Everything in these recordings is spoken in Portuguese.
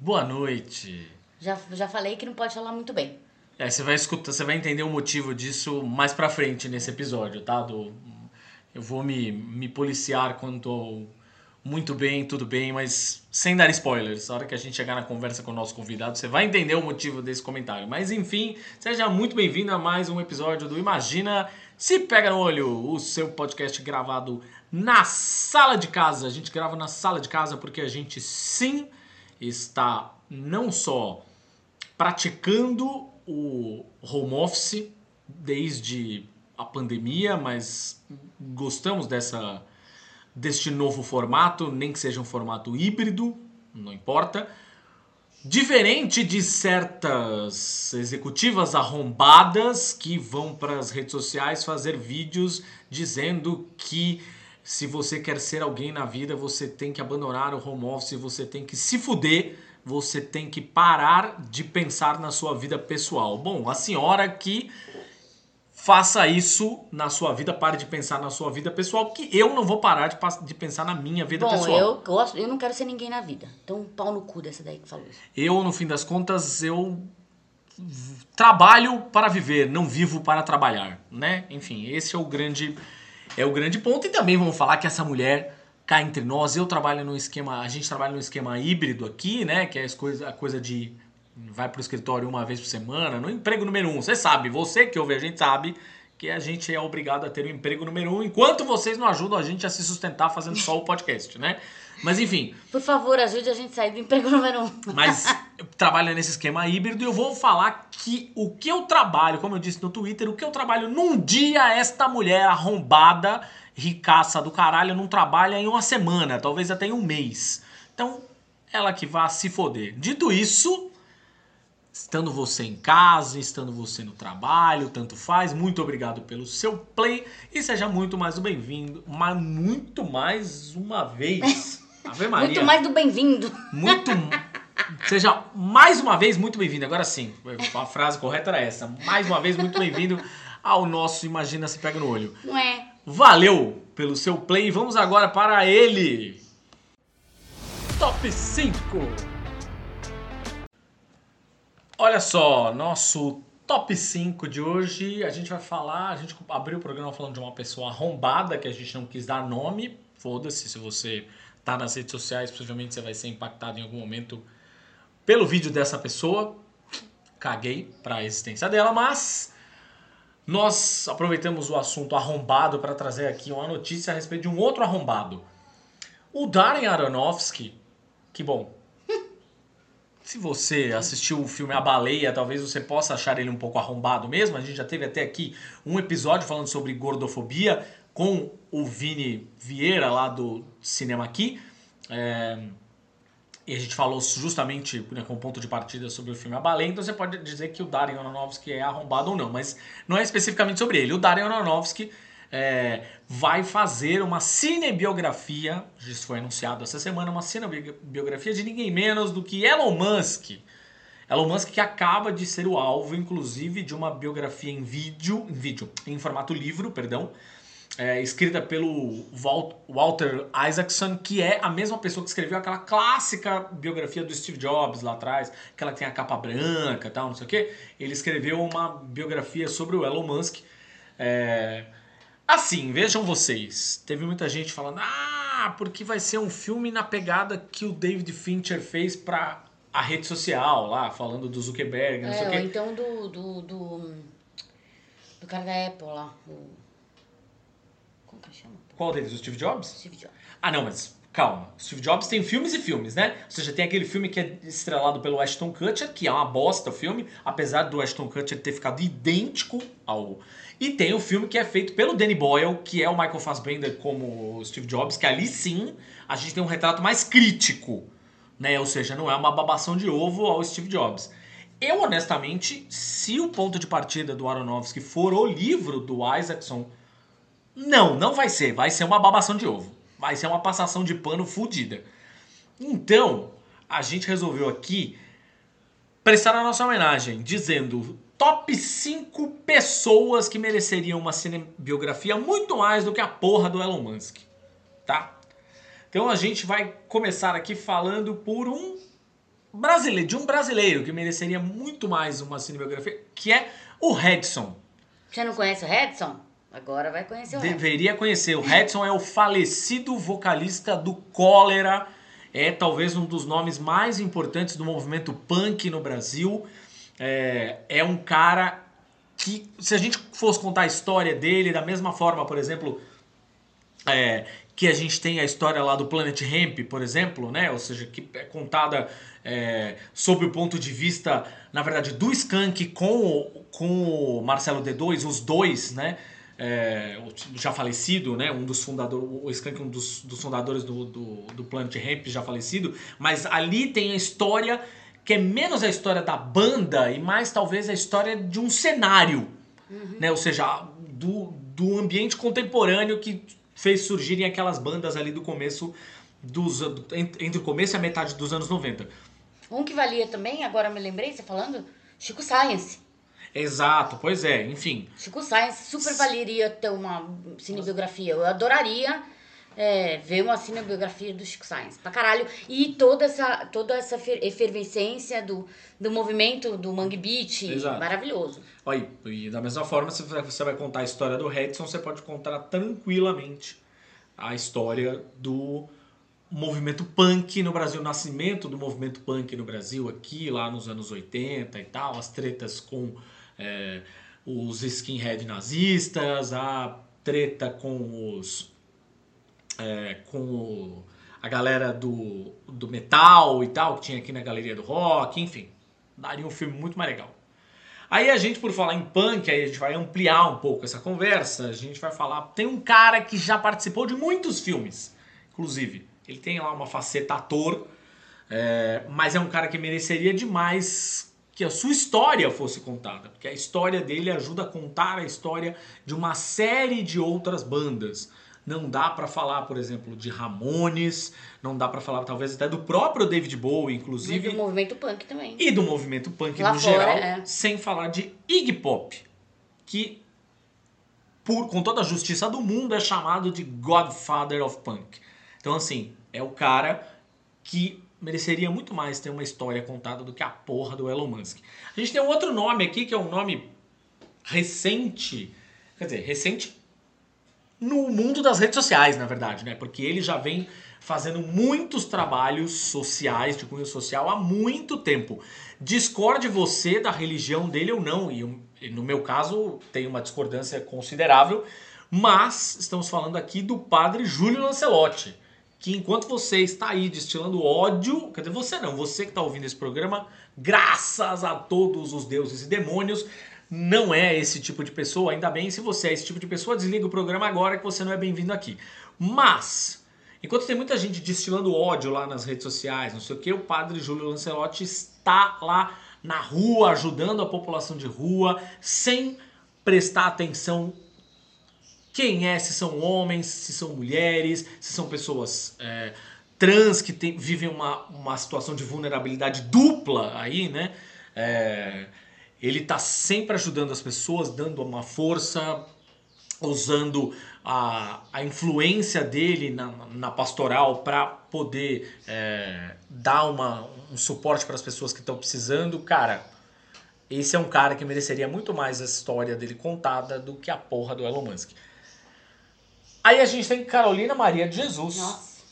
boa noite. Já, já falei que não pode falar muito bem. É, você vai escutar, você vai entender o motivo disso mais pra frente nesse episódio, tá? Do, eu vou me, me policiar quanto ao muito bem, tudo bem, mas sem dar spoilers. Na hora que a gente chegar na conversa com o nosso convidado, você vai entender o motivo desse comentário. Mas enfim, seja muito bem-vindo a mais um episódio do Imagina Se Pega no Olho, o seu podcast gravado na sala de casa. A gente grava na sala de casa porque a gente sim está não só praticando o home office desde a pandemia, mas gostamos dessa deste novo formato, nem que seja um formato híbrido, não importa. Diferente de certas executivas arrombadas que vão para as redes sociais fazer vídeos dizendo que se você quer ser alguém na vida, você tem que abandonar o home office, você tem que se fuder, você tem que parar de pensar na sua vida pessoal. Bom, a senhora que faça isso na sua vida, pare de pensar na sua vida pessoal, porque eu não vou parar de, de pensar na minha vida Bom, pessoal. eu gosto, eu não quero ser ninguém na vida. Então, pau no cu dessa daí que falou isso. Eu, no fim das contas, eu trabalho para viver, não vivo para trabalhar, né? Enfim, esse é o grande é o grande ponto e também vamos falar que essa mulher cá entre nós, eu trabalho no esquema, a gente trabalha no esquema híbrido aqui, né, que é a coisa de vai pro escritório uma vez por semana, no emprego número um. Você sabe, você que ouve a gente sabe que a gente é obrigado a ter o emprego número um, enquanto vocês não ajudam a gente a se sustentar fazendo só o podcast, né? Mas enfim, Por favor, ajude a gente a sair do emprego número um. mas eu trabalho nesse esquema híbrido e eu vou falar que o que eu trabalho, como eu disse no Twitter, o que eu trabalho num dia, esta mulher arrombada, ricaça do caralho, não trabalha em uma semana, talvez até em um mês. Então, ela que vá se foder. Dito isso, estando você em casa, estando você no trabalho, tanto faz, muito obrigado pelo seu play e seja muito mais um bem-vindo, mas muito mais uma vez. Ave Maria. Muito mais do bem-vindo. Muito. Seja mais uma vez muito bem-vindo. Agora sim, a frase correta era essa. Mais uma vez muito bem-vindo ao nosso Imagina Se Pega no Olho. Não é? Valeu pelo seu play. Vamos agora para ele. Top 5! Olha só, nosso top 5 de hoje. A gente vai falar. A gente abriu o programa falando de uma pessoa arrombada que a gente não quis dar nome. Foda-se, se você tá nas redes sociais, possivelmente você vai ser impactado em algum momento pelo vídeo dessa pessoa. Caguei pra existência dela, mas nós aproveitamos o assunto arrombado para trazer aqui uma notícia a respeito de um outro arrombado. O Darren Aronofsky, que bom, se você assistiu o filme A Baleia, talvez você possa achar ele um pouco arrombado mesmo. A gente já teve até aqui um episódio falando sobre gordofobia com o Vini Vieira lá do Cinema Aqui. É, E a gente falou justamente né, com ponto de partida sobre o filme A Baleia, então você pode dizer que o Darren Aronofsky é arrombado ou não, mas não é especificamente sobre ele. O Darren Aronofsky é, vai fazer uma cinebiografia, isso foi anunciado essa semana, uma cinebiografia de ninguém menos do que Elon Musk. Elon Musk que acaba de ser o alvo, inclusive, de uma biografia em vídeo, em vídeo, em formato livro, perdão, é, escrita pelo Wal- Walter Isaacson, que é a mesma pessoa que escreveu aquela clássica biografia do Steve Jobs lá atrás, que tem a capa branca e tal, não sei o quê. Ele escreveu uma biografia sobre o Elon Musk. É, Assim, vejam vocês, teve muita gente falando, ah, porque vai ser um filme na pegada que o David Fincher fez pra a rede social lá, falando do Zuckerberg, não sei É, o ou quê. então do, do, do. do cara da Apple lá. O... Qual deles? O Steve Jobs? Steve Jobs. Ah, não, mas calma. Steve Jobs tem filmes e filmes, né? Ou seja, tem aquele filme que é estrelado pelo Ashton Kutcher, que é uma bosta o filme, apesar do Ashton Kutcher ter ficado idêntico ao... E tem o filme que é feito pelo Danny Boyle, que é o Michael Fassbender como Steve Jobs, que ali sim a gente tem um retrato mais crítico né? Ou seja, não é uma babação de ovo ao Steve Jobs. Eu, honestamente, se o ponto de partida do Aronofsky for o livro do Isaacson, não, não vai ser. Vai ser uma babação de ovo. Vai ser uma passação de pano fodida. Então, a gente resolveu aqui prestar a nossa homenagem, dizendo top 5 pessoas que mereceriam uma cinebiografia muito mais do que a porra do Elon Musk, tá? Então a gente vai começar aqui falando por um brasileiro, de um brasileiro que mereceria muito mais uma cinebiografia, que é o Redson. Você não conhece o Redson? Agora vai conhecer o. Deveria conhecer. O Redson é o falecido vocalista do Cólera. É talvez um dos nomes mais importantes do movimento punk no Brasil. É, é um cara que, se a gente fosse contar a história dele, da mesma forma, por exemplo, é, que a gente tem a história lá do Planet Hemp, por exemplo, né? Ou seja, que é contada é, sob o ponto de vista, na verdade, do Skank com com o Marcelo D2, os dois, né? É, já falecido, né? Um dos fundadores, o Skank, um dos, dos fundadores do, do, do Planet Hemp, já falecido, mas ali tem a história que é menos a história da banda e mais talvez a história de um cenário, uhum. né? Ou seja, do, do ambiente contemporâneo que fez surgirem aquelas bandas ali do começo dos entre o começo e a metade dos anos 90. Um que valia também, agora me lembrei, você falando, Chico Science. Exato, pois é, enfim. Chico Science super valeria ter uma cinebiografia. Eu adoraria é, ver uma cinebiografia do Chico Science. Pra caralho. E toda essa, toda essa efervescência do, do movimento do Mangue Beat. Exato. Maravilhoso. Olha, e da mesma forma, se você vai contar a história do Redson, você pode contar tranquilamente a história do movimento punk no Brasil, o nascimento do movimento punk no Brasil, aqui, lá nos anos 80 e tal, as tretas com é, os skinhead nazistas, a treta com os. É, com o, a galera do, do metal e tal, que tinha aqui na Galeria do Rock, enfim, daria um filme muito mais legal. Aí a gente, por falar em punk, aí a gente vai ampliar um pouco essa conversa, a gente vai falar. Tem um cara que já participou de muitos filmes, inclusive. Ele tem lá uma faceta ator, é, mas é um cara que mereceria demais que a sua história fosse contada, porque a história dele ajuda a contar a história de uma série de outras bandas. Não dá para falar, por exemplo, de Ramones, não dá para falar talvez até do próprio David Bowie, inclusive. E do movimento punk também. E do movimento punk Lá no fora, geral, é. sem falar de Iggy Pop, que por, com toda a justiça do mundo é chamado de Godfather of Punk. Então assim, é o cara que mereceria muito mais ter uma história contada do que a porra do Elon Musk. A gente tem um outro nome aqui que é um nome recente, quer dizer, recente no mundo das redes sociais, na verdade, né? Porque ele já vem fazendo muitos trabalhos sociais, de cunho social, há muito tempo. Discorde você da religião dele ou não, e no meu caso tem uma discordância considerável, mas estamos falando aqui do padre Júlio Lancelotti que enquanto você está aí destilando ódio, quer dizer, você não, você que está ouvindo esse programa, graças a todos os deuses e demônios, não é esse tipo de pessoa. Ainda bem, se você é esse tipo de pessoa, desliga o programa agora que você não é bem-vindo aqui. Mas, enquanto tem muita gente destilando ódio lá nas redes sociais, não sei o que, o padre Júlio Lancelotti está lá na rua, ajudando a população de rua, sem prestar atenção quem é, se são homens, se são mulheres, se são pessoas é, trans que tem, vivem uma, uma situação de vulnerabilidade dupla aí, né? É, ele está sempre ajudando as pessoas, dando uma força, usando a, a influência dele na, na pastoral para poder é, dar uma, um suporte para as pessoas que estão precisando. Cara, esse é um cara que mereceria muito mais a história dele contada do que a porra do Elon Musk. Aí a gente tem Carolina Maria de Jesus. Nossa,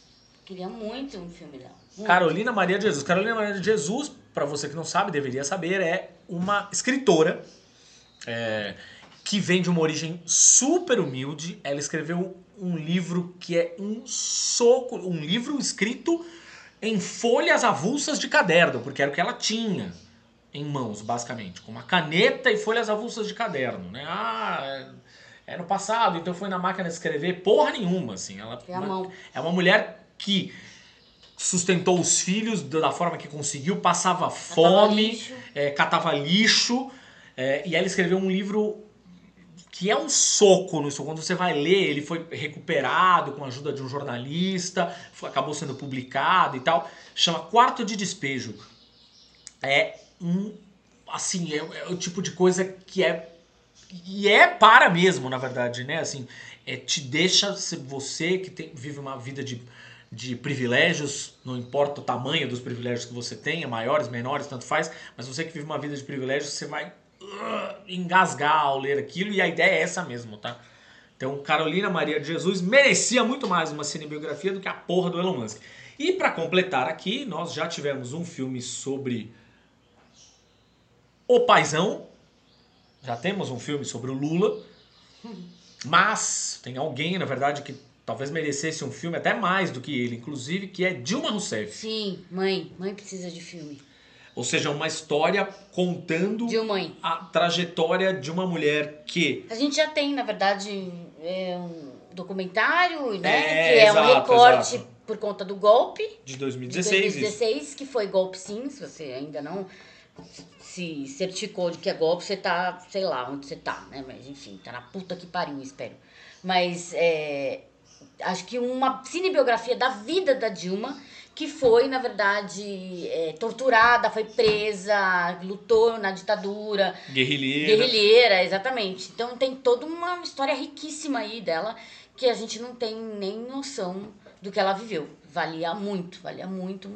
queria muito um filme dela. Carolina Maria de Jesus. Carolina Maria de Jesus, para você que não sabe, deveria saber, é uma escritora é, que vem de uma origem super humilde. Ela escreveu um livro que é um soco, um livro escrito em folhas avulsas de caderno, porque era o que ela tinha em mãos, basicamente, com uma caneta e folhas avulsas de caderno, né? Ah, é no passado, então foi na máquina de escrever porra nenhuma, assim. Ela, é, a mão. é uma mulher que sustentou os filhos da forma que conseguiu, passava fome, lixo. é, catava lixo. é, e ele escreveu um livro que é um soco no Quando você vai ler, ele foi recuperado com a ajuda de um jornalista, acabou sendo publicado e tal. Chama Quarto de Despejo. É um. Assim, é, é o tipo de coisa que é. E é para mesmo, na verdade, né? Assim, é, te deixa você que tem- vive uma vida de, de privilégios, não importa o tamanho dos privilégios que você tenha, maiores, menores, tanto faz, mas você que vive uma vida de privilégios, você vai uh, engasgar ao ler aquilo, e a ideia é essa mesmo, tá? Então, Carolina Maria de Jesus merecia muito mais uma cinebiografia do que a porra do Elon Musk. E para completar aqui, nós já tivemos um filme sobre o Paizão. Já temos um filme sobre o Lula. Mas tem alguém, na verdade, que talvez merecesse um filme até mais do que ele, inclusive, que é Dilma Rousseff. Sim, mãe. Mãe precisa de filme. Ou seja, uma história contando mãe. a trajetória de uma mulher que A gente já tem, na verdade, é um documentário, né? É, que é exato, um recorte exato. por conta do golpe de de 2016, isso. 2016, que foi golpe sim, se você ainda não se certificou de que é golpe, você tá, sei lá onde você tá, né? Mas enfim, tá na puta que pariu, espero. Mas é, acho que uma cinebiografia da vida da Dilma, que foi, na verdade, é, torturada, foi presa, lutou na ditadura, guerrilheira. Guerrilheira, exatamente. Então tem toda uma história riquíssima aí dela que a gente não tem nem noção do que ela viveu. Valia muito, valia muito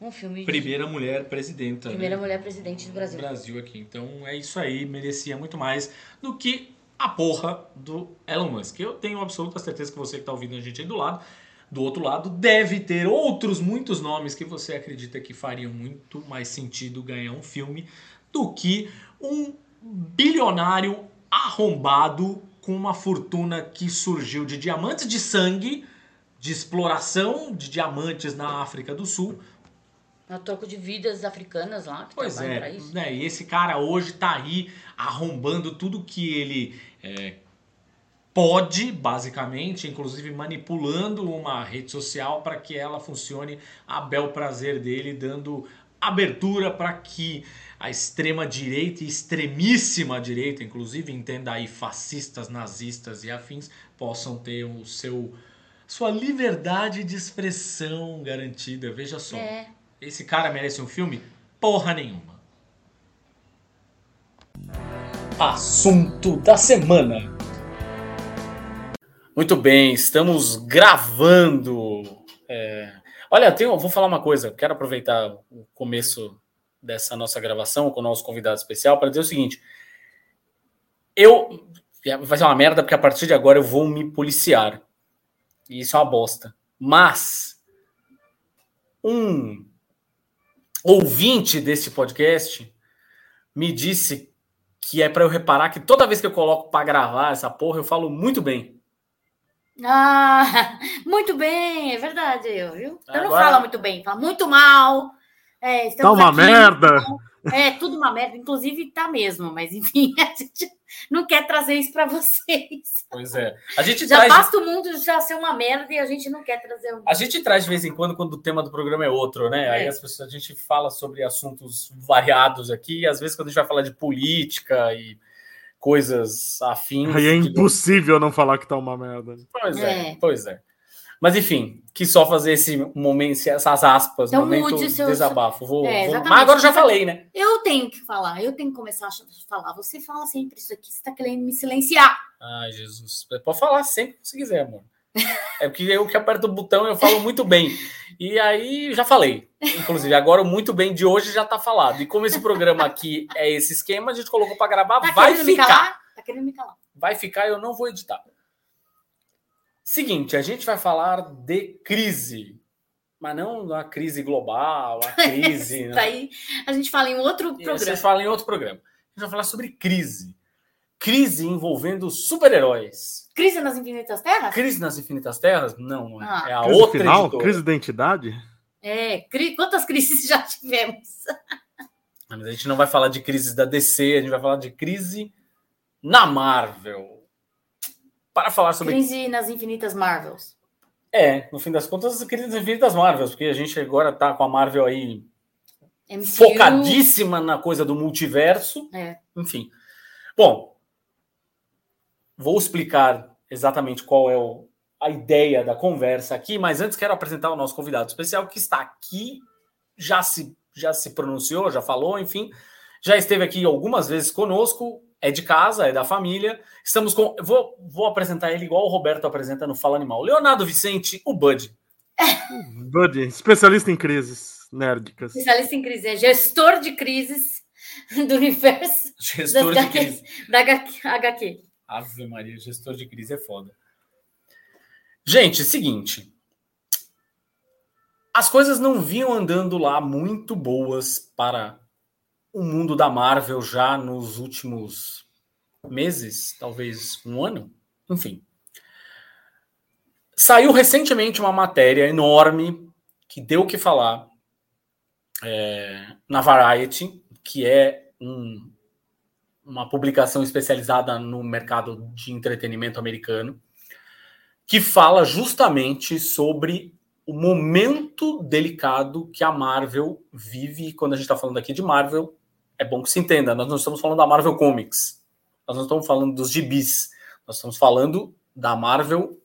um, filme de Primeira mulher presidenta. né? primeira mulher presidente do do Brasil. Brasil aqui. Então é isso aí, merecia muito mais do que a porra do Elon Musk. Eu tenho absoluta certeza que você que está ouvindo a gente aí do lado, do outro lado, deve ter outros muitos nomes que você acredita que fariam muito mais sentido ganhar um filme do que um bilionário arrombado com uma fortuna que surgiu de diamantes de sangue, de exploração de diamantes na África do Sul, A troco de vidas africanas lá, que Pois trabalham pra é, isso. né? E esse cara hoje tá aí arrombando tudo que ele é, pode, basicamente, inclusive manipulando uma rede social para que ela funcione a bel prazer dele, dando abertura para que a extrema direita e extremíssima direita, inclusive entenda aí fascistas, nazistas e afins, possam ter o seu sua liberdade de expressão garantida. Veja só. É. Esse cara merece um filme? Porra nenhuma. Assunto da semana. Muito bem, estamos gravando. É, Olha, tenho, vou falar uma coisa. Quero aproveitar o começo dessa nossa gravação com o nosso convidado especial para dizer o seguinte. Eu. Vai ser uma merda, porque a partir de agora eu vou me policiar. E isso é uma bosta. Mas. Um ouvinte desse podcast me disse que é para eu reparar que toda vez que eu coloco para gravar essa porra, eu falo muito bem. Ah, muito bem, é verdade, eu, viu? Eu não Agora- falo muito bem, falo muito mal. É, Tá uma aqui, merda. É, tudo uma merda, inclusive tá mesmo, mas enfim, a gente não quer trazer isso para vocês. Pois é. A gente Já traz, basta o mundo já ser uma merda e a gente não quer trazer um. a gente traz de vez em quando quando o tema do programa é outro, né? Aí É. as pessoas, a gente fala sobre assuntos variados aqui, e às vezes quando a gente vai falar de política e coisas afins. Aí é que- impossível não falar que tá uma merda. Pois é, É. pois é. Mas enfim, quis só fazer esse momento, essas aspas, Então momento mude seu- desabafo. Vou, É, vou-. Mas agora eu já falei, né? Eu tenho que falar, eu tenho que começar a falar. Você fala sempre isso aqui, você está querendo me silenciar. Ai, Jesus. Pode falar sempre que você quiser, amor. É porque eu que aperto o botão eu falo muito bem. E aí já falei. Inclusive, agora o muito bem de hoje já tá falado. E como esse programa aqui é esse esquema, a gente colocou para gravar, Tá vai ficar. Tá querendo me calar. Vai ficar, eu não vou editar. Seguinte, a gente vai falar de crise. Mas não a crise global, a crise. né? Daí a gente fala em outro programa. Vocês falam em outro programa. A gente vai falar sobre crise. Crise envolvendo super-heróis. Crise nas Infinitas Terras? Crise nas Infinitas Terras? Não, não é. Ah. é a Crise outra final? editora. Crise de identidade? É, cri... quantas crises já tivemos? Mas a gente não vai falar de crises da DC, a gente vai falar de crise na Marvel. Para falar sobre Crise nas Infinitas Marvels. É, no fim das contas, queridas infinitas Marvels, porque a gente agora tá com a Marvel aí MCU. focadíssima na coisa do multiverso. É. Enfim. Bom, vou explicar exatamente qual é o- a ideia da conversa aqui, mas antes quero apresentar o nosso convidado especial que está aqui, já se, já se pronunciou, já falou, enfim, já esteve aqui algumas vezes conosco, é de casa, é da família. Estamos com. Vou, vou apresentar ele igual o Roberto apresenta no Fala Animal. Leonardo Vicente, o Bud. Buddy, especialista em crises nérdicas. Especialista em crise, é gestor de crises do universo Gestor de crise. HQ, da HQ. Ave Maria, gestor de crise é foda. Gente, seguinte. As coisas não vinham andando lá muito boas para o mundo da Marvel já nos últimos meses, talvez um ano, enfim. Saiu recentemente uma matéria enorme que deu o que falar é, na Variety, que é um, uma publicação especializada no mercado de entretenimento americano, que fala justamente sobre o momento delicado que a Marvel vive. Quando a gente está falando aqui de Marvel, é bom que se entenda, nós não estamos falando da Marvel Comics, nós não estamos falando dos gibis, nós estamos falando da Marvel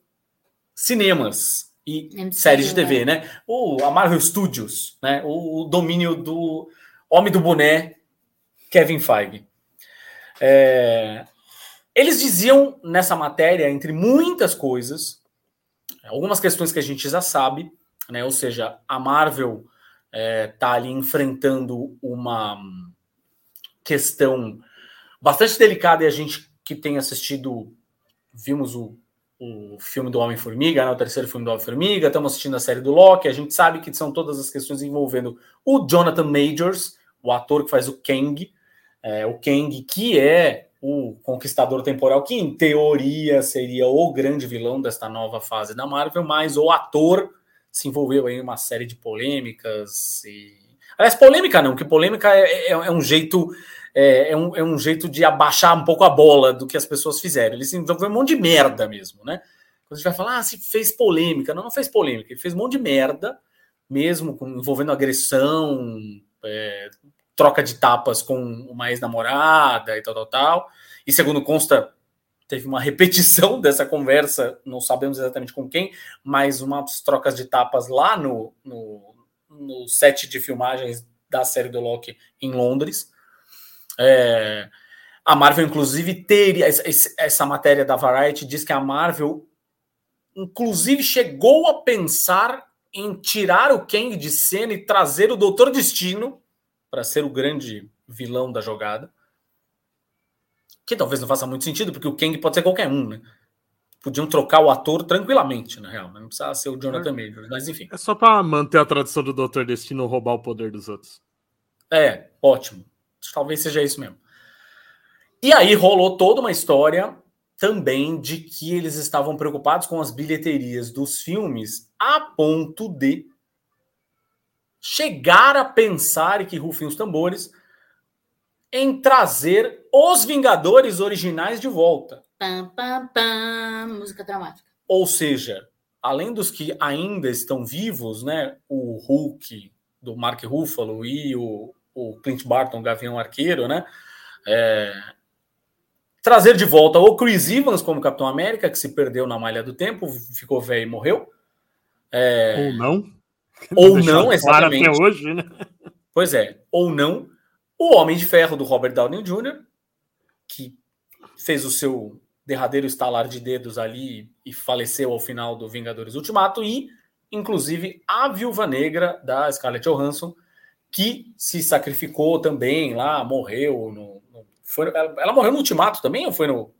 Cinemas e MCU, séries de TV, né? O, a Marvel Studios, né? O, o domínio do homem do boné, Kevin Feige. É, eles diziam nessa matéria, entre muitas coisas, algumas questões que a gente já sabe, né? Ou seja, a Marvel está ali enfrentando uma questão bastante delicada e a gente que tem assistido, vimos o, o filme do Homem-Formiga, né, o terceiro filme do Homem-Formiga, estamos assistindo a série do Loki, a gente sabe que são todas as questões envolvendo o Jonathan Majors, o ator que faz o Kang, é, o Kang que é o conquistador temporal, que em teoria seria o grande vilão desta nova fase da Marvel, mas o ator se envolveu em uma série de polêmicas e... Aliás, polêmica não, que polêmica é, é- é um jeito é, é um, é um jeito de abaixar um pouco a bola do que as pessoas fizeram. Ele se envolveu um monte de merda mesmo, né? Quando a gente vai falar, ah, se fez polêmica. Não, não fez polêmica. Ele fez um monte de merda, mesmo com- envolvendo agressão, é, troca de tapas com uma ex-namorada e tal, tal, tal. E segundo consta, teve uma repetição dessa conversa, não sabemos exatamente com quem, mas umas trocas de tapas lá no, no, no set de filmagens da série do Loki em Londres. É, a Marvel, inclusive, teria. Essa matéria da Variety diz que a Marvel, inclusive, chegou a pensar em tirar o Kang de cena e trazer o Doutor Destino para ser o grande vilão da jogada. Que talvez não faça muito sentido, porque o Kang pode ser qualquer um, né? Podiam trocar o ator tranquilamente, na real. Não precisava ser o Jonathan Majors, mas enfim. É só pra manter a tradição do Doutor Destino roubar o poder dos outros. É, ótimo. Talvez seja isso mesmo. E aí rolou toda uma história também de que eles estavam preocupados com as bilheterias dos filmes a ponto de chegar a pensar, e que rufem os tambores, em trazer os Vingadores originais de volta. Pam, pam, pam, música dramática. Ou seja, além dos que ainda estão vivos, né, o Hulk do Mark Ruffalo e o, o Clint Barton, Gavião Arqueiro, né, é, trazer de volta o Chris Evans como Capitão América, que se perdeu na malha do tempo, ficou velho e morreu. É, Ou não. Ou não, claro exatamente. Até hoje, né? Pois é, ou não. O Homem de Ferro do Robert Downey Jr., que fez o seu derradeiro estalar de dedos ali e faleceu ao final do Vingadores Ultimato, e, inclusive, a Viúva Negra da Scarlett Johansson, que se sacrificou também lá, morreu no. no- foi, ela, ela morreu no Ultimato também ou foi no.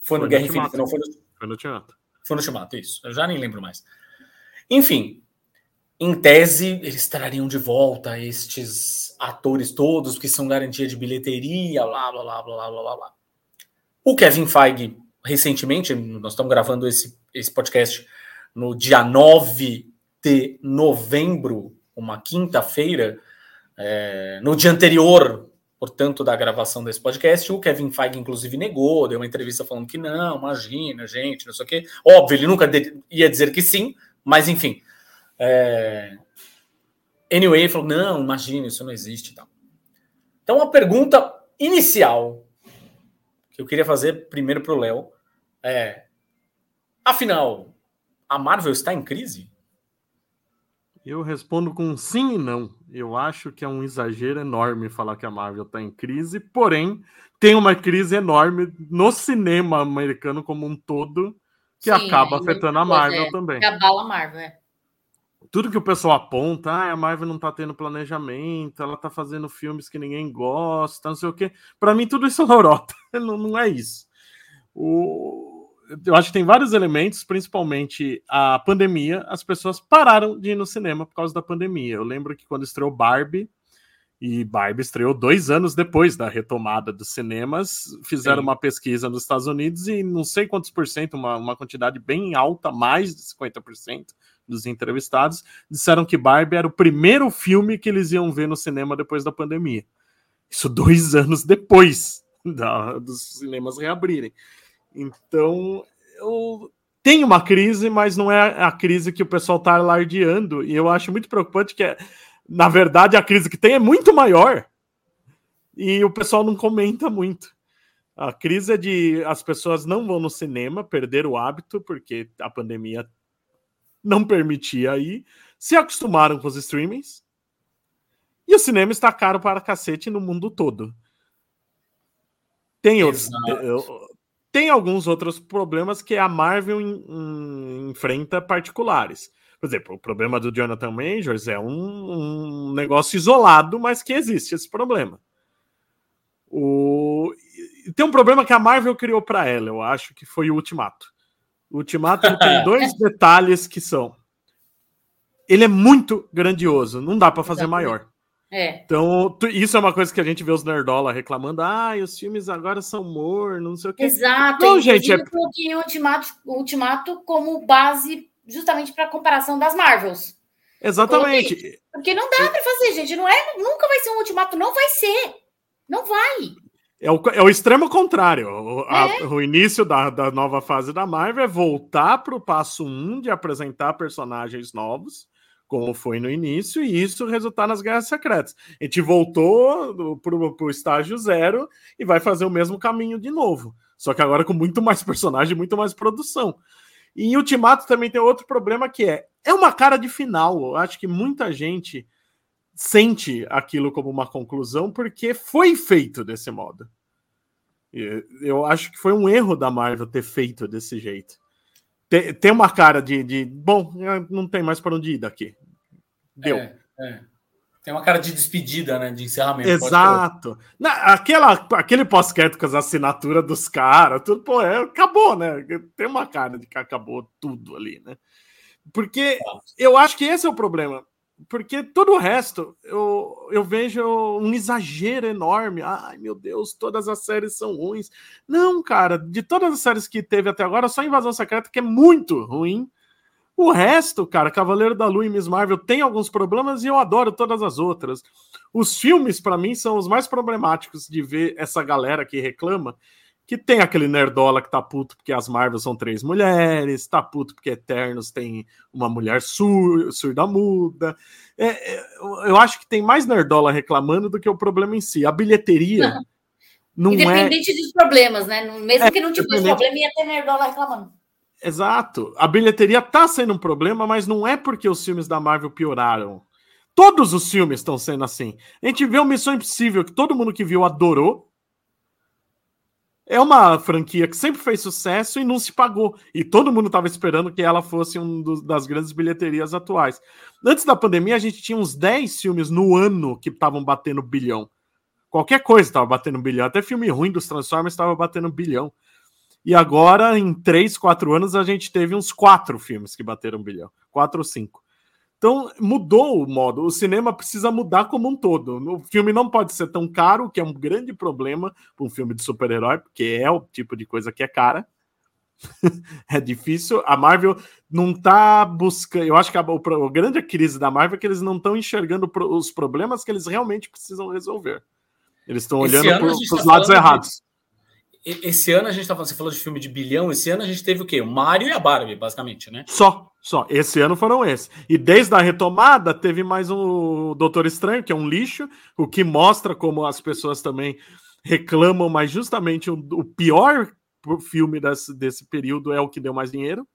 Foi no Foi no Guerra Ultimato. Infinita? Não, foi no, Foi no teatro. foi no Ultimato, isso. Eu já nem lembro mais. Enfim, em tese, eles trariam de volta estes atores todos que são garantia de bilheteria, blá, blá, blá, blá, blá, blá, blá. O Kevin Feige, recentemente, nós estamos gravando esse, esse podcast no dia 9 de novembro, uma quinta-feira, é, no dia anterior, portanto, da gravação desse podcast, o Kevin Feige, inclusive, negou, deu uma entrevista falando que não, imagina, gente, não sei o quê. Óbvio, ele nunca ia dizer que sim, Mas enfim. É... Anyway, falou: não, imagina, isso não existe. Então, então uma pergunta inicial que eu queria fazer primeiro para o Léo é: afinal, a Marvel está em crise? Eu respondo com sim e não. Eu acho que é um exagero enorme falar que a Marvel está em crise, porém, tem uma crise enorme no cinema americano como um todo, que sim, acaba afetando a Marvel é, também. Que abala a Marvel, é. Tudo que o pessoal aponta, ah, a Marvel não está tendo planejamento, ela está fazendo filmes que ninguém gosta, não sei o quê. Para mim, tudo isso é lorota. Não, não é isso. O, eu acho que tem vários elementos, principalmente a pandemia. As pessoas pararam de ir no cinema por causa da pandemia. Eu lembro que quando estreou Barbie, e Barbie estreou dois anos depois da retomada dos cinemas, fizeram Sim. uma pesquisa nos Estados Unidos e não sei quantos por cento, uma, uma quantidade bem alta, mais de 50% dos entrevistados, disseram que Barbie era o primeiro filme que eles iam ver no cinema depois da pandemia. Isso dois anos depois da, dos cinemas reabrirem. Então, eu tenho uma crise, mas não é a crise que o pessoal está alardeando. E eu acho muito preocupante que, é, na verdade, a crise que tem é muito maior. E o pessoal não comenta muito. A crise é de as pessoas não vão no cinema, perder o hábito, porque a pandemia não permitia ir, se acostumaram com os streamings. E o cinema está caro para cacete no mundo todo. Tem outros. Tem alguns outros problemas que a Marvel enfrenta particulares. Por exemplo, o problema do Jonathan Majors é um, um negócio isolado, mas que existe esse problema. O... Tem um problema que a Marvel criou para ela, eu acho que foi o Ultimato. O Ultimato tem dois detalhes que são. Ele é muito grandioso, não dá para fazer maior. É. Então, isso é uma coisa que a gente vê os nerdola reclamando. Ah, os filmes agora são humor, não sei o quê. Exato. Não, gente, é... coloquei o Ultimato, Ultimato como base justamente para comparação das Marvels. Exatamente. Porque não dá para fazer, gente. Não é, nunca vai ser um Ultimato, não vai ser. Não vai. É o, é o extremo contrário. O, é. a, o início da, da nova fase da Marvel é voltar para o passo 1 um de apresentar personagens novos como foi no início, e isso resultar nas guerras secretas. A gente voltou para o estágio zero e vai fazer o mesmo caminho de novo. Só que agora com muito mais personagem, muito mais produção. E Ultimato também tem outro problema que é é uma cara de final. Eu acho que muita gente sente aquilo como uma conclusão porque foi feito desse modo. Eu acho que foi um erro da Marvel ter feito desse jeito tem, tem uma cara de, de bom, não tem mais para onde ir daqui. Deu. É, é. Tem uma cara de despedida, né? De encerramento. Exato. Na, aquela, aquele pós-crédito com as assinaturas dos caras, tudo, pô, é, acabou, né? Tem uma cara de que acabou tudo ali, né? Porque eu acho que esse é o problema. Porque todo o resto eu, eu vejo um exagero enorme. Ai, meu Deus, todas as séries são ruins. Não, cara, de todas as séries que teve até agora, só Invasão Secreta que é muito ruim. O resto, cara, Cavaleiro da Lua e Miss Marvel tem alguns problemas e eu adoro todas as outras. Os filmes, para mim, são os mais problemáticos de ver essa galera que reclama que tem aquele nerdola que tá puto porque as Marvel são três mulheres, tá puto porque Eternos tem uma mulher sur, surda muda. É, é, eu acho que tem mais nerdola reclamando do que o problema em si. A bilheteria não, não Independente é... dos problemas, né? Mesmo é, que não tivesse problema, ia ter nerdola reclamando. Exato. A bilheteria tá sendo um problema, mas não é porque os filmes da Marvel pioraram. Todos os filmes estão sendo assim. A gente vê o Missão Impossível, que todo mundo que viu adorou, é uma franquia que sempre fez sucesso e não se pagou. E todo mundo estava esperando que ela fosse uma das grandes bilheterias atuais. Antes da pandemia, a gente tinha uns 10 filmes no ano que estavam batendo bilhão. Qualquer coisa estava batendo bilhão. Até filme ruim dos Transformers estava batendo bilhão. E agora, em 3, 4 anos, a gente teve uns 4 filmes que bateram bilhão. 4 ou 5. Então mudou o modo. O cinema precisa mudar como um todo. O filme não pode ser tão caro, que é um grande problema para um filme de super-herói, porque é o tipo de coisa que é cara. é difícil. A Marvel não está buscando. Eu acho que a, o, a, grande crise da Marvel é que eles não estão enxergando pro, os problemas que eles realmente precisam resolver. Eles estão olhando para os tá lados errados. Esse ano a gente tá falando, você falou de filme de bilhão, esse ano a gente teve o quê? O Mario e a Barbie, basicamente, né? Só, só. Esse ano foram esses. E desde a retomada teve mais um Doutor Estranho, que é um lixo, o que mostra como as pessoas também reclamam, mas justamente o, o pior filme desse, desse período é o que deu mais dinheiro.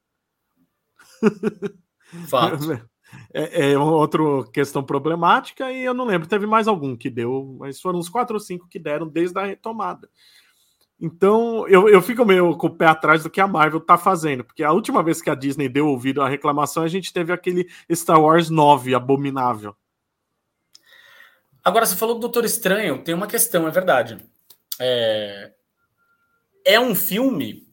Fato. É, é outra questão problemática e eu não lembro, teve mais algum que deu, mas foram uns quatro ou cinco que deram desde a retomada. Então, eu, eu fico meio com o pé atrás do que a Marvel tá fazendo, porque a última vez que a Disney deu ouvido à reclamação, a gente teve aquele Star Wars 9 abominável. Agora, você falou do Doutor Estranho, tem uma questão, é verdade. É, é um filme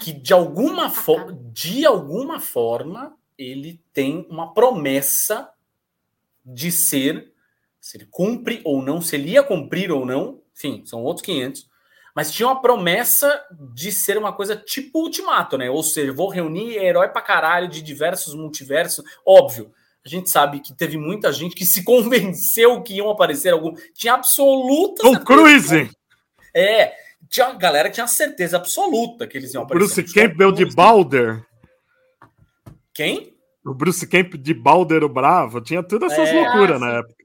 que, de alguma, fo de alguma forma, ele tem uma promessa de ser, se ele cumpre ou não, se ele ia cumprir ou não, enfim, são outros 500 mas tinha uma promessa de ser uma coisa tipo Ultimato, né? Ou seja, vou reunir herói pra caralho de diversos multiversos. Óbvio, a gente sabe que teve muita gente que se convenceu que iam aparecer algum. Tinha absoluta. Tom Cruise! É, tinha uma galera que tinha certeza absoluta que eles iam aparecer. Bruce Campbell de Balder. Quem? O Bruce Campbell de Balder o Bravo. Tinha todas essas é, loucuras na época.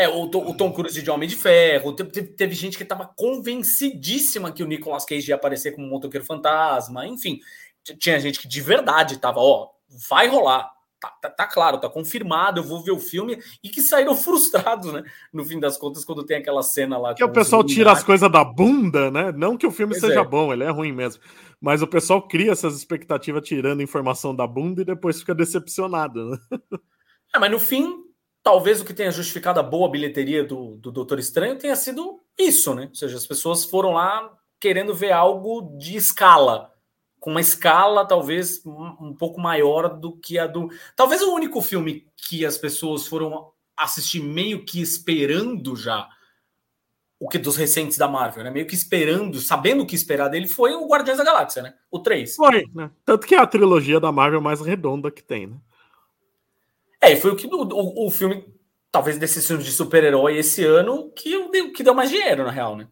É, o, o, Tom Cruise de Homem de Ferro. Teve, teve gente que estava convencidíssima que o Nicolas Cage ia aparecer como um motoqueiro fantasma. Enfim, tinha gente que de verdade estava, ó, vai rolar. Tá, tá, tá, claro, tá confirmado, eu vou ver o filme e que saíram frustrados, né? No fim das contas, quando tem aquela cena lá. Que o pessoal tira as coisas da bunda, né? Não que o filme pois seja é. bom, ele é ruim mesmo. Mas o pessoal cria essas expectativas tirando informação da bunda e depois fica decepcionado, né? É, mas no fim, talvez o que tenha justificado a boa bilheteria do, do Doutor Estranho tenha sido isso, né? Ou seja, as pessoas foram lá querendo ver algo de escala, com uma escala talvez um, pouco maior do que a do. Talvez o único filme que as pessoas foram assistir meio que esperando já o que dos recentes da Marvel, né? Meio que esperando, sabendo o que esperar dele, foi o Guardiões da Galáxia, né? O 3. Foi, né? Tanto que é a trilogia da Marvel mais redonda que tem, né? É, foi o que o, o filme, talvez desses filmes de super-herói esse ano, que, que deu mais dinheiro, na real, né?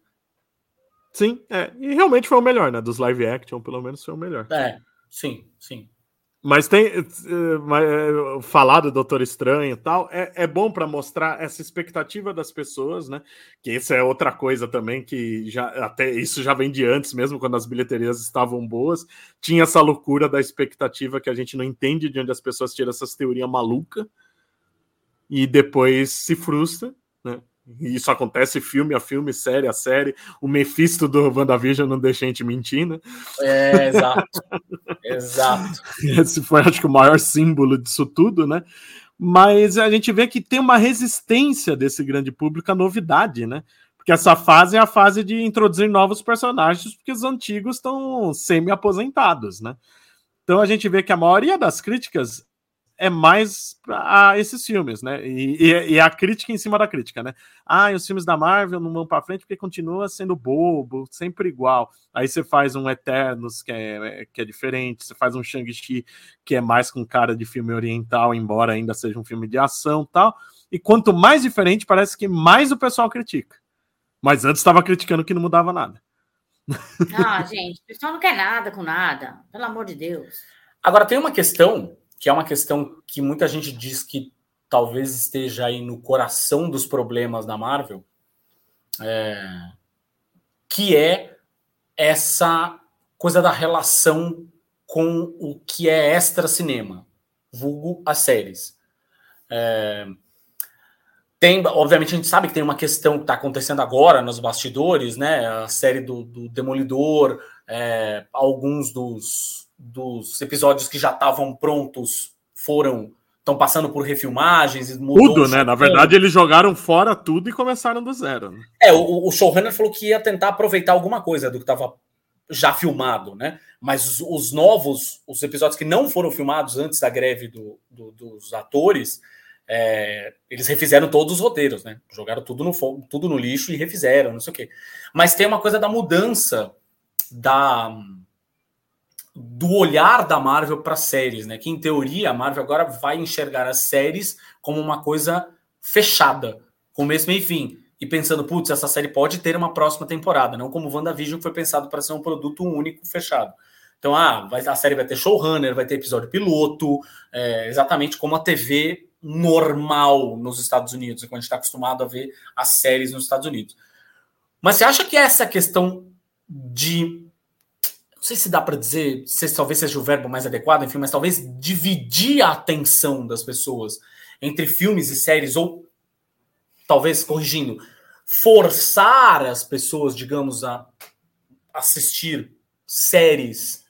Sim, é. E realmente foi o melhor, né? Dos live action, pelo menos foi o melhor. É, sim, sim. Mas tem. Uh, falar do Doutor Estranho e tal, é, é bom para mostrar essa expectativa das pessoas, né? Que isso é outra coisa também, que já até isso já vem de antes, mesmo quando as bilheterias estavam boas. Tinha essa loucura da expectativa que a gente não entende de onde as pessoas tiram essas teorias malucas e depois se frustra, né? E isso acontece filme a filme, série a série. O Mephisto do WandaVision não deixa a gente mentir, né? É, exato. exato. Esse foi, acho que, o maior símbolo disso tudo, né? Mas a gente vê que tem uma resistência desse grande público à novidade, né? Porque essa fase é a fase de introduzir novos personagens, porque os antigos estão semi-aposentados, né? Então a gente vê que a maioria das críticas é mais a esses filmes, né? E, e, e, a crítica em cima da crítica, né? Ah, os filmes da Marvel não vão para frente porque continua sendo bobo, sempre igual. Aí você faz um Eternos que é, que é diferente, você faz um Shang-Chi que é mais com cara de filme oriental, embora ainda seja um filme de ação tal. E quanto mais diferente, parece que mais o pessoal critica. Mas antes estava criticando que não mudava nada. Ah, gente, o pessoal não quer nada com nada, pelo amor de Deus. Agora tem uma questão que é uma questão que muita gente diz que talvez esteja aí no coração dos problemas da Marvel, é, que é essa coisa da relação com o que é extra cinema, vulgo as séries. É, tem, obviamente, a gente sabe que tem uma questão que está acontecendo agora nos bastidores, né? A série do, do Demolidor, é, alguns dos, dos episódios que já estavam prontos foram estão passando por refilmagens tudo né? Na verdade eles jogaram fora tudo e começaram do zero né? é o, o showrunner falou que ia tentar aproveitar alguma coisa do que estava já filmado né? Mas os, os, novos os episódios que não foram filmados antes da greve do, do, dos atores é, eles refizeram todos os roteiros né? Jogaram tudo no tudo no lixo e refizeram não sei o quê. Mas tem uma coisa da mudança da do olhar da Marvel para séries, né? Que em teoria a Marvel agora vai enxergar as séries como uma coisa fechada, começo, meio e fim. e pensando, putz, essa série pode ter uma próxima temporada, não como WandaVision, que foi pensado para ser um produto único fechado. Então, ah, vai, a série vai ter showrunner, vai ter episódio piloto, é, exatamente como a TV normal nos Estados Unidos, quando a gente está acostumado a ver as séries nos Estados Unidos. Mas você acha que essa questão de. Não sei se dá para dizer, se talvez seja o verbo mais adequado, enfim, mas talvez dividir a atenção das pessoas entre filmes e séries, ou talvez corrigindo, forçar as pessoas, digamos, a assistir séries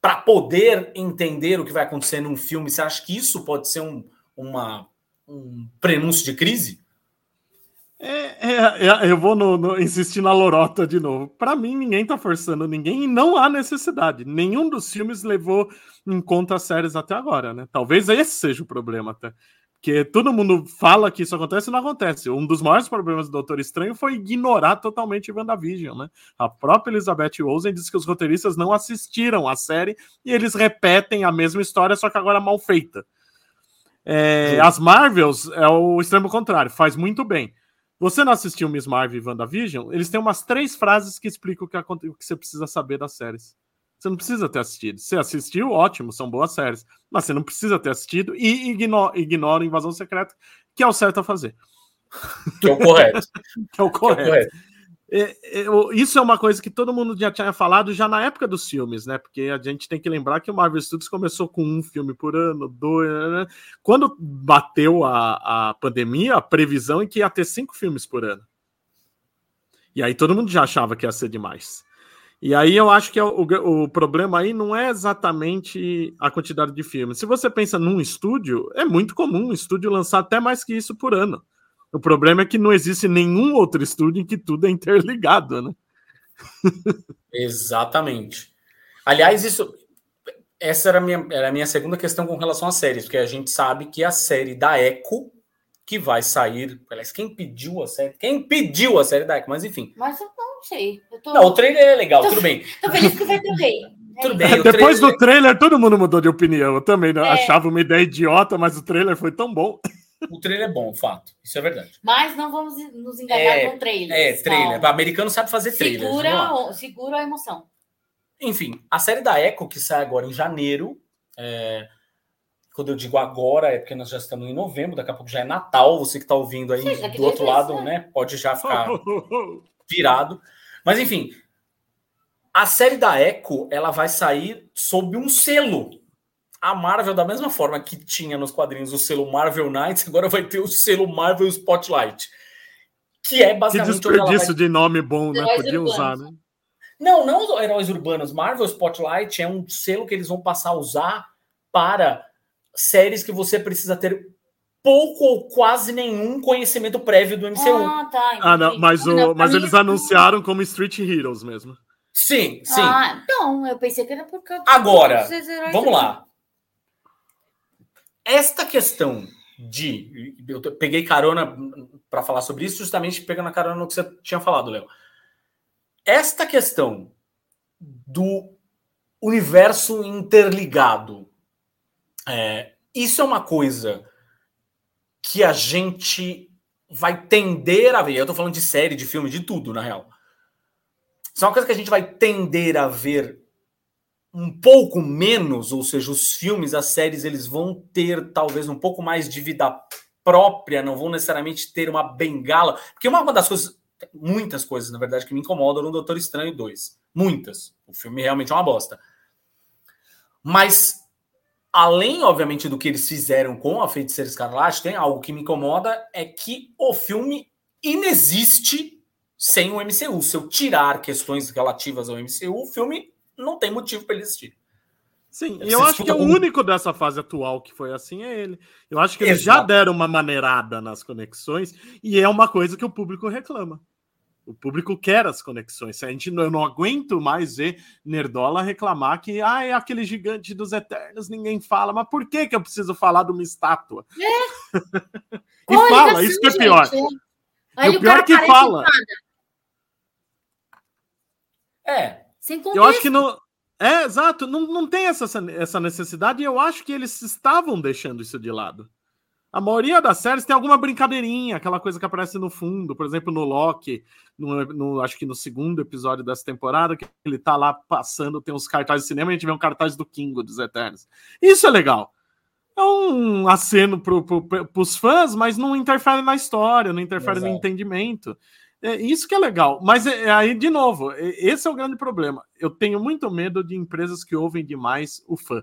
para poder entender o que vai acontecer num filme. Você acha que isso pode ser um, uma, um prenúncio de crise? É, é, é, eu vou no, no, insistir na lorota de novo. Para mim, ninguém tá forçando ninguém e não há necessidade. Nenhum dos filmes levou em conta as séries até agora, né? Talvez esse seja o problema até. Porque todo mundo fala que isso acontece e não acontece. Um dos maiores problemas do Doutor Estranho foi ignorar totalmente WandaVision, né? A própria Elizabeth Olsen disse que os roteiristas não assistiram a série e eles repetem a mesma história, só que agora mal feita. É, as Marvels é o extremo contrário, faz muito bem. Você não assistiu Miss Marvel e WandaVision? Eles têm umas três frases que explicam o que, o que você precisa saber das séries. Você não precisa ter assistido. Se assistiu, ótimo, são boas séries. Mas você não precisa ter assistido e ignora, ignora Invasão Secreta, que é o certo a fazer. Que é o correto. que é o correto. É o correto. É, é, isso é uma coisa que todo mundo já tinha falado já na época dos filmes, né? Porque a gente tem que lembrar que o Marvel Studios começou com um filme por ano, dois. Né? Quando bateu a, a pandemia, a previsão é que ia ter cinco filmes por ano. E aí todo mundo já achava que ia ser demais. E aí eu acho que é o, o problema aí não é exatamente a quantidade de filmes. Se você pensa num estúdio, é muito comum um estúdio lançar até mais que isso por ano. O problema é que não existe nenhum outro estúdio em que tudo é interligado, né? Exatamente. Aliás, isso essa era a, minha, era a minha segunda questão com relação às séries, porque a gente sabe que a série da Echo, que vai sair. Aliás, quem pediu a série? Quem pediu a série da Echo? Mas enfim. Mas eu não sei. Eu tô... Não, o trailer é legal, tô, tudo bem. Tô feliz que vai ter o rei. Tudo bem. Depois trailer... do trailer, todo mundo mudou de opinião. Eu também né? é. achava uma ideia idiota, mas o trailer foi tão bom. O trailer é bom, fato. Isso é verdade. Mas não vamos nos enganar é, com trailer. É, trailer. O americano sabe fazer trailer. Segura, segura a emoção. Enfim, a série da Echo, que sai agora em janeiro. É... Quando eu digo agora, é porque nós já estamos em novembro, daqui a pouco já é Natal. Você que está ouvindo aí Sim, do outro lado, né? né? Pode já ficar virado. Mas enfim, a série da Echo ela vai sair sob um selo a Marvel, da mesma forma que tinha nos quadrinhos o selo Marvel Knights, agora vai ter o selo Marvel Spotlight. Que é basicamente. Que desperdício vai... de nome bom, né? Heróis Podia urbanos. usar, né? Não, não os heróis urbanos. Marvel Spotlight é um selo que eles vão passar a usar para séries que você precisa ter pouco ou quase nenhum conhecimento prévio do MCU. Ah, tá. Ah, não, mas, o, mas eles anunciaram como Street Heroes mesmo. Sim, sim. Ah, não, eu pensei que era por causa Agora, vamos lá esta questão de. Eu peguei carona para falar sobre isso, justamente pegando a carona no que você tinha falado, Léo. Esta questão do universo interligado, é, isso é uma coisa que a gente vai tender a ver. Eu tô falando de série, de filme, de tudo, na real. Isso é uma coisa que a gente vai tender a ver um pouco menos, ou seja, os filmes, as séries, eles vão ter talvez um pouco mais de vida própria, não vão necessariamente ter uma bengala. Porque uma, das coisas, muitas coisas, na verdade, que me incomodam no Doutor Estranho 2. Muitas. O filme realmente é uma bosta. Mas, além, obviamente, do que eles fizeram com a Feiticeira Escarlate, tem algo que me incomoda, é que o filme inexiste sem o MCU. Se eu tirar questões relativas ao MCU, o filme não tem motivo para ele existir. Sim, e eu acho que é o único dessa fase atual que foi assim é ele. Eu acho que eles Exato. já deram uma maneirada nas conexões e é uma coisa que o público reclama. O público quer as conexões. A gente não, eu não aguento mais ver Nerdola reclamar que ah, é aquele gigante dos Eternos, ninguém fala. Mas por que, que eu preciso falar de uma estátua? É. e Olha, fala, assim, isso que é pior. Gente, é. o pior é que fala. É, sem contexto. Eu acho que não. É, exato, não, não tem essa, essa necessidade e eu acho que eles estavam deixando isso de lado. A maioria das séries tem alguma brincadeirinha, aquela coisa que aparece no fundo, por exemplo, no Loki, no, no, acho que no segundo episódio dessa temporada, que ele tá lá passando, tem uns cartazes de cinema, e a gente vê um cartaz do Kingo dos Eternos. Isso é legal. É um aceno pro, pro, pros fãs, mas não interfere na história, não interfere Exato. no entendimento. É isso que é legal. Mas é, é, aí, de novo, esse é o grande problema. Eu tenho muito medo de empresas que ouvem demais o fã.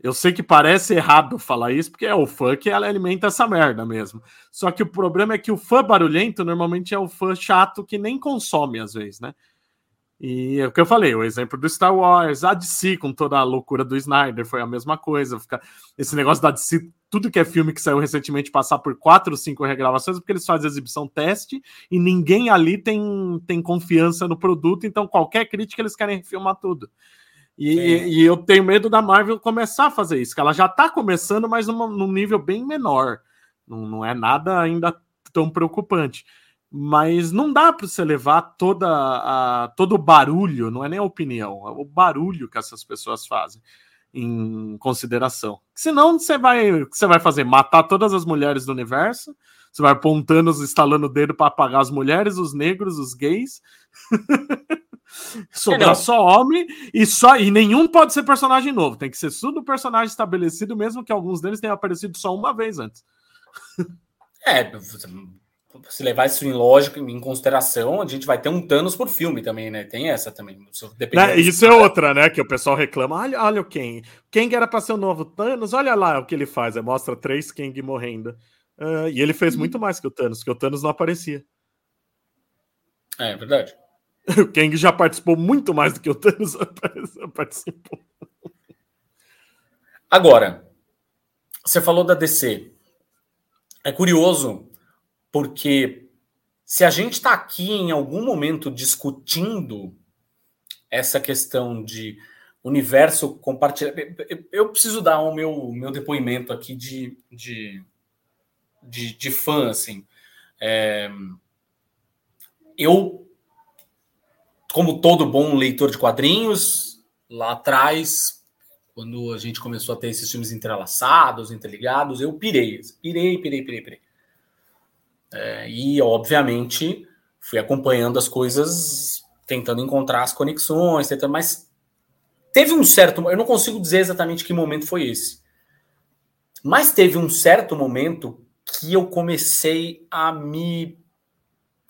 Eu sei que parece errado falar isso, porque é o fã que ela alimenta essa merda mesmo. Só que o problema é que o fã barulhento normalmente é o fã chato que nem consome às vezes, né? E é o que eu falei, o exemplo do Star Wars, a DC com toda a loucura do Snyder foi a mesma coisa. Esse negócio da DC, tudo que é filme que saiu recentemente passar por quatro ou cinco regravações, porque eles fazem exibição teste e ninguém ali tem, tem confiança no produto, então qualquer crítica eles querem filmar tudo. E, e, eu tenho medo da Marvel começar a fazer isso, que ela já está começando, mas numa, num nível bem menor. Não, não é nada ainda tão preocupante. Mas não dá para você levar toda a, todo o barulho, não é nem a opinião, é o barulho que essas pessoas fazem em consideração. Senão você vai, você vai fazer matar todas as mulheres do universo, você vai apontando, instalando o dedo para apagar as mulheres, os negros, os gays. Sobrar só homem e só e nenhum pode ser personagem novo. Tem que ser tudo personagem estabelecido, mesmo que alguns deles tenham aparecido só uma vez antes. É, se levar isso em lógica, em consideração, a gente vai ter um Thanos por filme também, né? Tem essa também. Né? Isso é outra, né? Que o pessoal reclama. Olha, olha o Ken. Quem era para ser o novo Thanos? Olha lá o que ele faz. É, mostra três Kang morrendo. Uh, e ele fez hum. muito mais que o Thanos, porque o Thanos não aparecia. É, é verdade. O Kang já participou muito mais do que o Thanos participou. Agora, você falou da DC. É curioso porque se a gente está aqui em algum momento discutindo essa questão de universo compartilhado, eu preciso dar o meu, meu depoimento aqui de, de, de, de fã, assim. É, eu, como todo bom leitor de quadrinhos, lá atrás, quando a gente começou a ter esses filmes entrelaçados, interligados, eu pirei, pirei, pirei, pirei, pirei. É, e, obviamente, fui acompanhando as coisas, tentando encontrar as conexões, tentando, mas teve um certo. Eu não consigo dizer exatamente que momento foi esse. Mas teve um certo momento que eu comecei a me.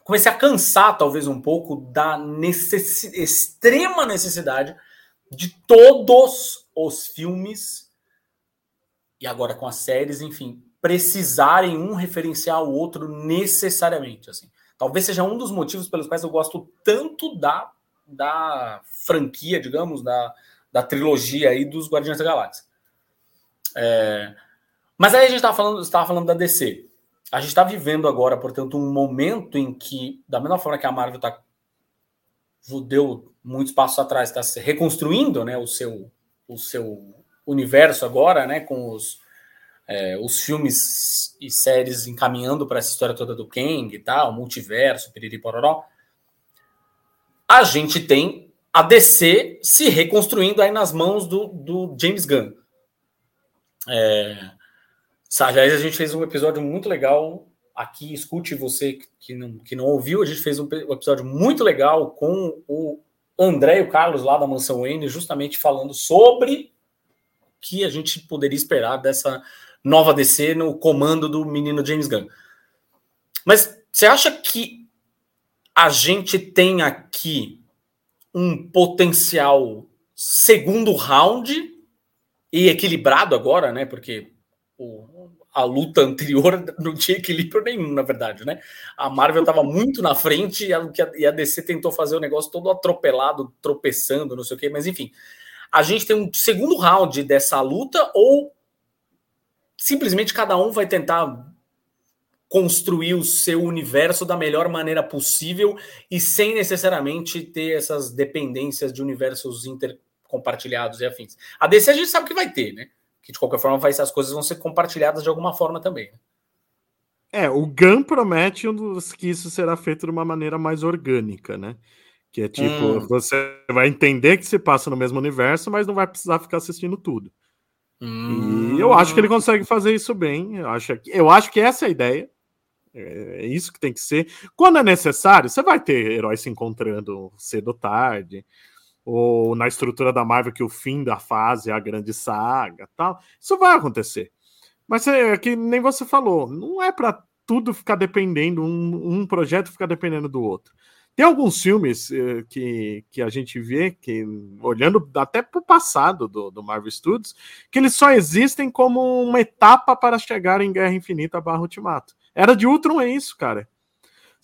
Comecei a cansar, talvez, um pouco da necess... extrema necessidade de todos os filmes, e agora com as séries, enfim, precisarem um referenciar o outro necessariamente. Assim. Talvez seja um dos motivos pelos quais eu gosto tanto da, da franquia, digamos, da, da trilogia aí dos Guardiões da Galáxia. É... Mas aí a gente estava falando, estava falando da DC. A gente está vivendo agora, portanto, um momento em que, da mesma forma que a Marvel tá, deu muitos passos atrás, está reconstruindo né, o, seu, o seu universo agora, né, com os, é, os filmes e séries encaminhando para essa história toda do Kang e tal, multiverso, piriri pororó, a gente tem a DC se reconstruindo aí nas mãos do, do James Gunn. É, a gente fez um episódio muito legal aqui, escute você que não, que não ouviu, a gente fez um episódio muito legal com o André e o Carlos lá da Mansão Wayne, justamente falando sobre o que a gente poderia esperar dessa nova DC no comando do menino James Gunn. Mas você acha que a gente tem aqui um potencial segundo round e equilibrado agora, né? Porque o, a luta anterior não tinha equilíbrio nenhum, na verdade, né? A Marvel estava muito na frente e a, e a DC tentou fazer o negócio todo atropelado, tropeçando, não sei o quê, mas enfim. A gente tem um segundo round dessa luta ou simplesmente cada um vai tentar construir o seu universo da melhor maneira possível e sem necessariamente ter essas dependências de universos intercompartilhados e afins. A DC a gente sabe que vai ter, né? Que de qualquer forma vai, as coisas vão ser compartilhadas de alguma forma também. Né? É, o GAN promete que isso será feito de uma maneira mais orgânica, né? Que é tipo, hum. você vai entender que se passa no mesmo universo, mas não vai precisar ficar assistindo tudo. Hum. E eu acho que ele consegue fazer isso bem. Eu acho, eu acho que essa é a ideia. É, é isso que tem que ser. Quando é necessário, você vai ter heróis se encontrando cedo ou tarde, ou na estrutura da Marvel que o fim da fase é a grande saga, tal. Isso vai acontecer. Mas é que nem você falou, não é para tudo ficar dependendo, um, um projeto ficar dependendo do outro. Tem alguns filmes uh, que, que a gente vê, que olhando até para o passado do, do Marvel Studios, que eles só existem como uma etapa para chegar em Guerra Infinita barra Ultimato. Era de Ultron é isso, cara.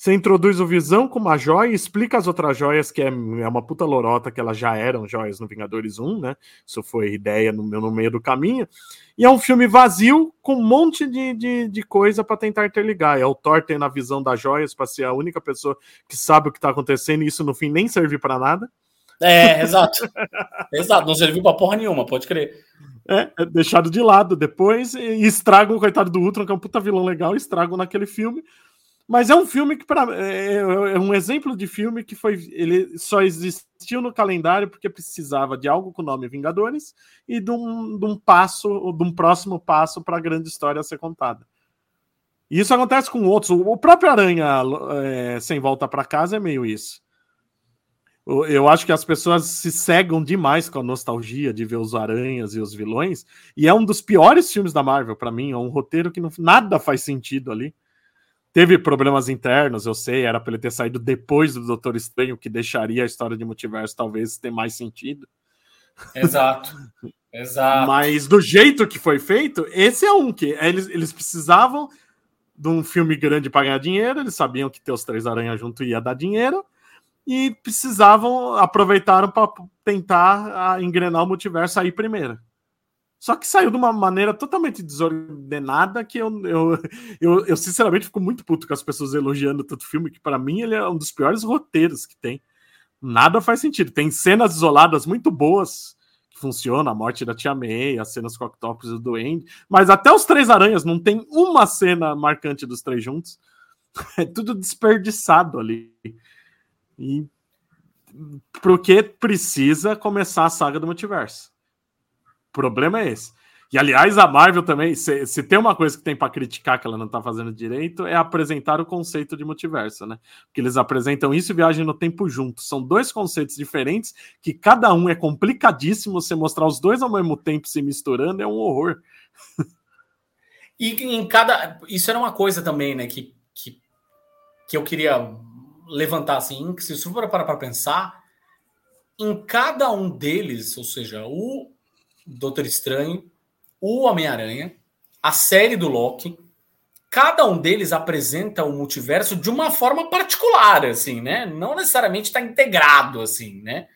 Você introduz o Visão com uma joia e explica as outras joias, que é, é uma puta lorota, que elas já eram joias no Vingadores 1, né? Isso foi ideia no, no meio do caminho. E é um filme vazio com um monte de, de, de coisa para tentar interligar. É o Thor tendo a visão das joias para ser a única pessoa que sabe o que tá acontecendo e isso no fim nem servir para nada. É, exato. exato, não serviu para porra nenhuma, pode crer. É, é, deixado de lado depois e estragam o coitado do Ultron, que é um puta vilão legal, estragam naquele filme. Mas é um filme que para é, é, um exemplo de filme que foi ele só existiu no calendário porque precisava de algo com o nome Vingadores e de um, de um passo, de um próximo passo para a grande história ser contada. E isso acontece com outros. O próprio Aranha é, sem volta para casa é meio isso. Eu acho que as pessoas se cegam demais com a nostalgia de ver os aranhas e os vilões, e é um dos piores filmes da Marvel para mim. É um roteiro que não, nada faz sentido ali. Teve problemas internos, eu sei, era para ele ter saído depois do Doutor Estranho, que deixaria a história de multiverso talvez ter mais sentido. Exato. Exato. Mas do jeito que foi feito, esse é um que eles, eles precisavam de um filme grande para ganhar dinheiro, eles sabiam que ter os três aranhas junto ia dar dinheiro e precisavam aproveitaram para tentar engrenar o multiverso aí primeiro. Só que saiu de uma maneira totalmente desordenada que eu, eu, eu, eu, sinceramente fico muito puto com as pessoas elogiando tanto filme, que para mim ele é um dos piores roteiros que tem. Nada faz sentido. Tem cenas isoladas muito boas que funcionam, a morte da Tia May, as cenas com Octopus e o Duende, mas até os Três Aranhas não tem uma cena marcante dos três juntos. É tudo desperdiçado ali. E porque precisa começar a saga do multiverso problema é esse. E aliás, a Marvel também, se, se tem uma coisa que tem para criticar que ela não tá fazendo direito, é apresentar o conceito de multiverso, né? Porque eles apresentam isso e viagem no tempo junto. São dois conceitos diferentes que cada um é complicadíssimo. Você mostrar os dois ao mesmo tempo se misturando é um horror. E em cada. Isso era uma coisa também, né? Que, que, que eu queria levantar assim, que se for parar para pensar, em cada um deles, ou seja, o Doutor Estranho, o Homem-Aranha, a série do Loki. Cada um deles apresenta o multiverso de uma forma particular, assim, né? Não necessariamente está integrado, assim, né?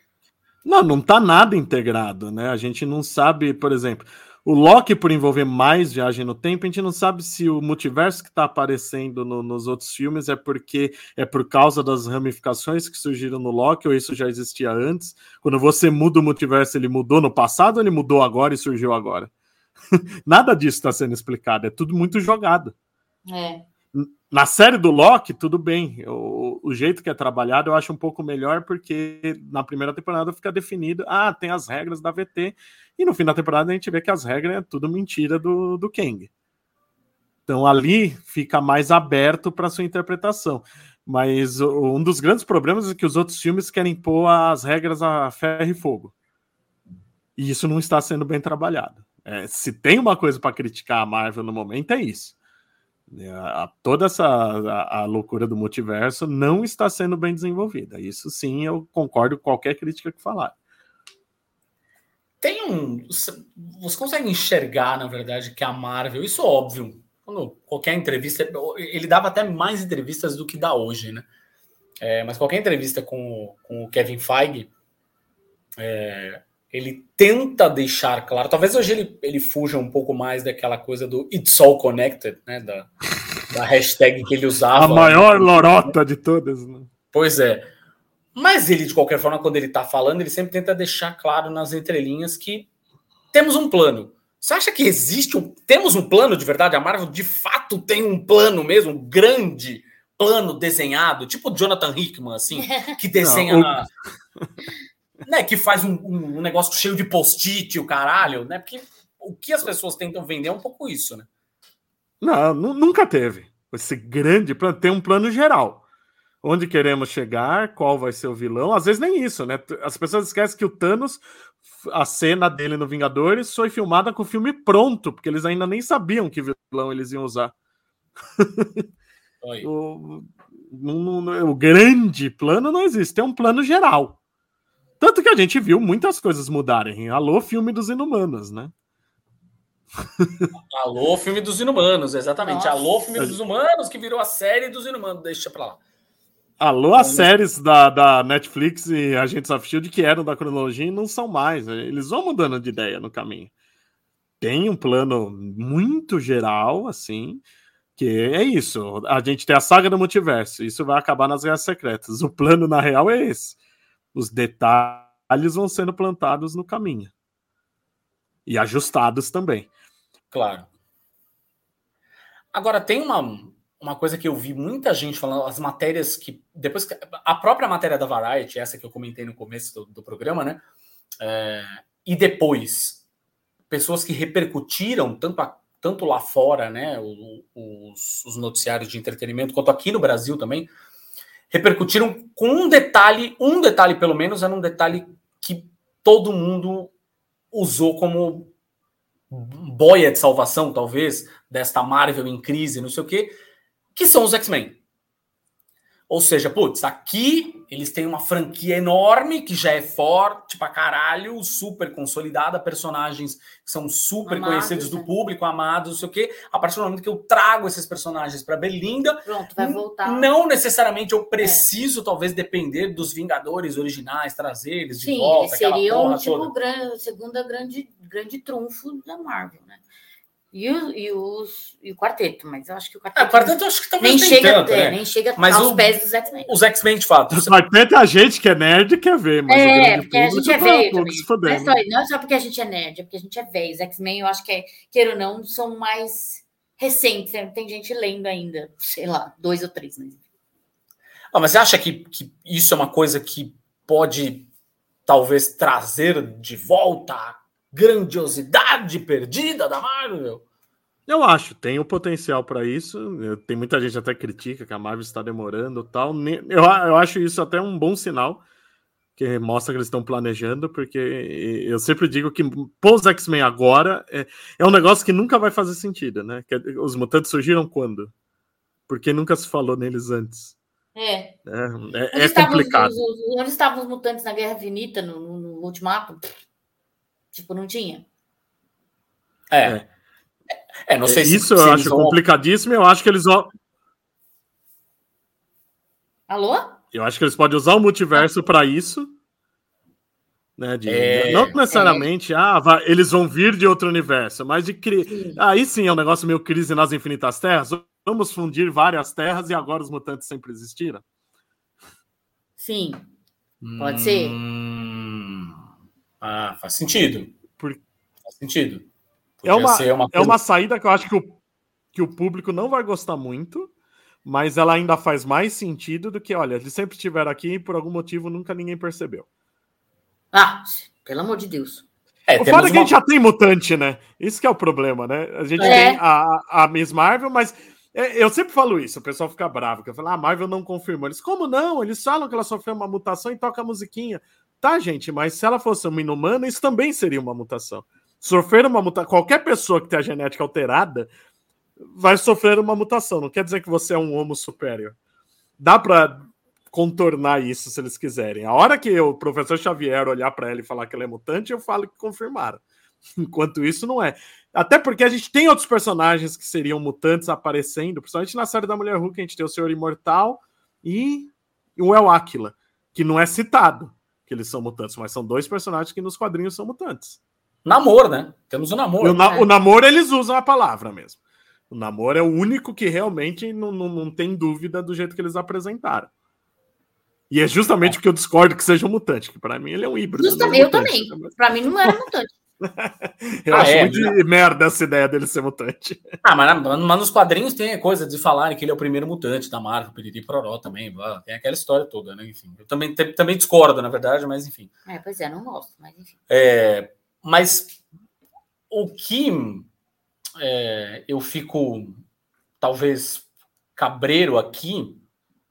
Não, não está nada integrado, né? A gente não sabe, por exemplo, o Loki, por envolver mais viagem no tempo, a gente não sabe se o multiverso que está aparecendo no, nos outros filmes é porque é por causa das ramificações que surgiram no Loki ou isso já existia antes. Quando você muda o multiverso, ele mudou no passado ou ele mudou agora e surgiu agora? Nada disso está sendo explicado, é tudo muito jogado. É. Na série do Loki, tudo bem. O, o, jeito que é trabalhado eu acho um pouco melhor, porque na primeira temporada fica definido: ah, tem as regras da VT, e no fim da temporada a gente vê que as regras é tudo mentira do, do Kang. Então ali fica mais aberto para sua interpretação. Mas um dos grandes problemas é que os outros filmes querem pôr as regras a ferro e fogo. E isso não está sendo bem trabalhado. É, se tem uma coisa para criticar a Marvel no momento, é isso. É, a, toda essa a, a, loucura do multiverso não está sendo bem desenvolvida. Isso sim, eu concordo com qualquer crítica que falar. Tem um. Você consegue enxergar, na verdade, que a Marvel, isso é óbvio, quando qualquer entrevista, ele dava até mais entrevistas do que dá hoje, né? É, mas qualquer entrevista com, com o Kevin Feige, é, ele tenta deixar claro, talvez hoje ele, ele fuja um pouco mais daquela coisa do It's All Connected, né? Da, da hashtag que ele usava. A maior lorota de todas, né? Pois é. Mas ele, de qualquer forma, quando ele está falando, ele sempre tenta deixar claro nas entrelinhas que temos um plano. Você acha que existe um. Temos um plano de verdade? A Marvel de fato tem um plano mesmo, um grande plano desenhado, tipo Jonathan Hickman, assim, que desenha. Não, o... né, que faz um, um, negócio cheio de post-it, o caralho, né? Porque o que as pessoas tentam vender é um pouco isso, né? Não, nunca teve. Esse grande plano tem um plano geral. Onde queremos chegar, qual vai ser o vilão. Às vezes nem isso, né? As pessoas esquecem que o Thanos, a cena dele no Vingadores, foi filmada com o filme pronto, porque eles ainda nem sabiam que vilão eles iam usar. o, no, no, o grande plano não existe, tem um plano geral. Tanto que a gente viu muitas coisas mudarem. Alô, filme dos Inumanos, né? Alô, filme dos Inumanos, exatamente. Nossa. Alô, filme dos Humanos, que virou a série dos Inumanos. Deixa pra lá. Alô, as séries da, da Netflix e Agentes of Shield que eram da cronologia não são mais. Eles vão mudando de ideia no caminho. Tem um plano muito geral, assim, que é isso. A gente tem a saga do multiverso. Isso vai acabar nas Guerras Secretas. O plano, na real, é esse. Os detalhes vão sendo plantados no caminho. E ajustados também. Claro. Agora, tem uma, uma coisa que eu vi muita gente falando, as matérias que. Depois que, A própria matéria da Variety, essa que eu comentei no começo do, do programa, né? É, e depois, pessoas que repercutiram tanto, a, tanto lá fora, né? Os, os noticiários de entretenimento, quanto aqui no Brasil também, repercutiram com um detalhe, um detalhe pelo menos, era um detalhe que todo mundo usou como boia de salvação, talvez, desta Marvel em crise, não sei o quê, que são os X-Men. Ou seja, putz, aqui eles têm uma franquia enorme que já é forte pra caralho, super consolidada, personagens que são super amados, conhecidos do né? público, amados, não sei o quê. A partir do momento que eu trago esses personagens para Berlinda, Pronto, vai voltar. não necessariamente eu preciso, é. talvez, depender dos Vingadores originais, trazer eles de Sim, volta. Sim, seriam tipo o grande, segunda grande, grande trunfo da Marvel, né? E, o, e, os, e o quarteto, mas eu acho que o quarteto. É, o quarteto acho que talvez nem chega, tanto, é, né? nem chega mas aos o, pés dos X-Men. Os X-Men, de fato. O quarteto é a gente que é nerd quer ver, mas é, porque a gente é velho também. Não é, só, não é só porque a gente é nerd, é porque a gente é velho. Os X-Men, eu acho que, é, queira ou não, são mais recentes. Né? Tem gente lendo ainda, sei lá, dois ou três. Mas, ah, mas você acha que, que isso é uma coisa que pode talvez trazer de volta a grandiosidade perdida da Marvel? Eu acho, tem o potencial para isso. Tem muita gente até critica que a Marvel está demorando tal. Eu, eu acho isso até um bom sinal, que mostra que eles estão planejando, porque eu sempre digo que pôr os X-Men agora é, é um negócio que nunca vai fazer sentido, né? Que os mutantes surgiram quando? Porque nunca se falou neles antes. É. É, é, é complicado. Os, os, onde estavam os mutantes na Guerra Infinita, no, no Ultimato? Tipo, não tinha. É. é. É, não sei se Isso eu acho vão... complicadíssimo. Eu acho que eles vão. Alô? Eu acho que eles podem usar o multiverso ah. para isso. Né, de, é, não necessariamente, é. ah, vai, eles vão vir de outro universo, mas de cri... aí sim é um negócio meio crise nas infinitas terras. Vamos fundir várias terras e agora os mutantes sempre existiram. Sim, pode hum... ser. Ah, faz sentido. Por... Faz sentido é uma, uma é uma saída que eu acho que o, que o público não vai gostar muito, mas ela ainda faz mais sentido do que, olha, eles sempre estiveram aqui e por algum motivo nunca ninguém percebeu. Ah, pelo amor de Deus. É, o foda é que a gente já tem mutante, né? Isso que é o problema, né? A gente é. tem a, a Miss Marvel, mas é, eu sempre falo isso, o pessoal fica bravo, que eu falo, ah, a Marvel não confirmou. Eles, como não? Eles falam que ela sofreu uma mutação e toca a musiquinha. Tá, gente, mas se ela fosse uma inumana, isso também seria uma mutação sofrer uma mutação. Qualquer pessoa que tem a genética alterada vai sofrer uma mutação. Não quer dizer que você é um homo superior. Dá para contornar isso se eles quiserem. A hora que o professor Xavier olhar para ela e falar que ela é mutante, eu falo que confirmaram. Enquanto isso, não é. Até porque a gente tem outros personagens que seriam mutantes aparecendo, principalmente na série da Mulher Hulk, a gente tem o Senhor Imortal e o El Áquila, que não é citado que eles são mutantes, mas são dois personagens que nos quadrinhos são mutantes. Namor, né? Temos o namoro. O, na, o namoro eles usam a palavra mesmo. O namoro é o único que realmente não, não, não tem dúvida do jeito que eles apresentaram. E é justamente é. porque eu discordo que seja um mutante, que para mim ele é um híbrido. Justamente, eu também. Para mim não era mutante. Eu ah, acho é, muito não. merda essa ideia dele ser mutante. Ah, mas, mas, nos quadrinhos tem a coisa de falarem que ele é o primeiro mutante da Marvel, Piriri Poró também. Tem aquela história toda, né? Enfim, eu também, também discordo, na verdade, mas enfim. É, pois é, não gosto, mas enfim. É, mas o que é, eu fico talvez cabreiro aqui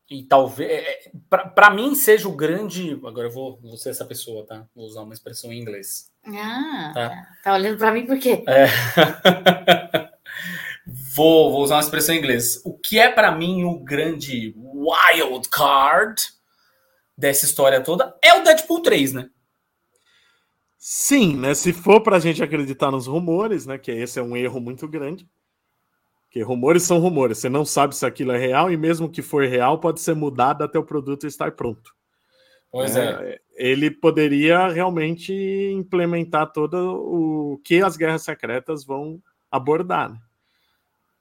e talvez é, para mim seja o grande agora eu vou, vou ser essa pessoa tá vou usar uma expressão em inglês ah tá, tá olhando para mim por quê é. vou, vou usar uma expressão em inglês o que é para mim o grande wild card dessa história toda é o Deadpool 3 né Sim, né? Se for para a gente acreditar nos rumores, né? Que esse é um erro muito grande. Porque rumores são rumores. Você não sabe se aquilo é real e mesmo que for real, pode ser mudado até o produto estar pronto. Pois é. é. Ele poderia realmente implementar todo o que as guerras secretas vão abordar. Né?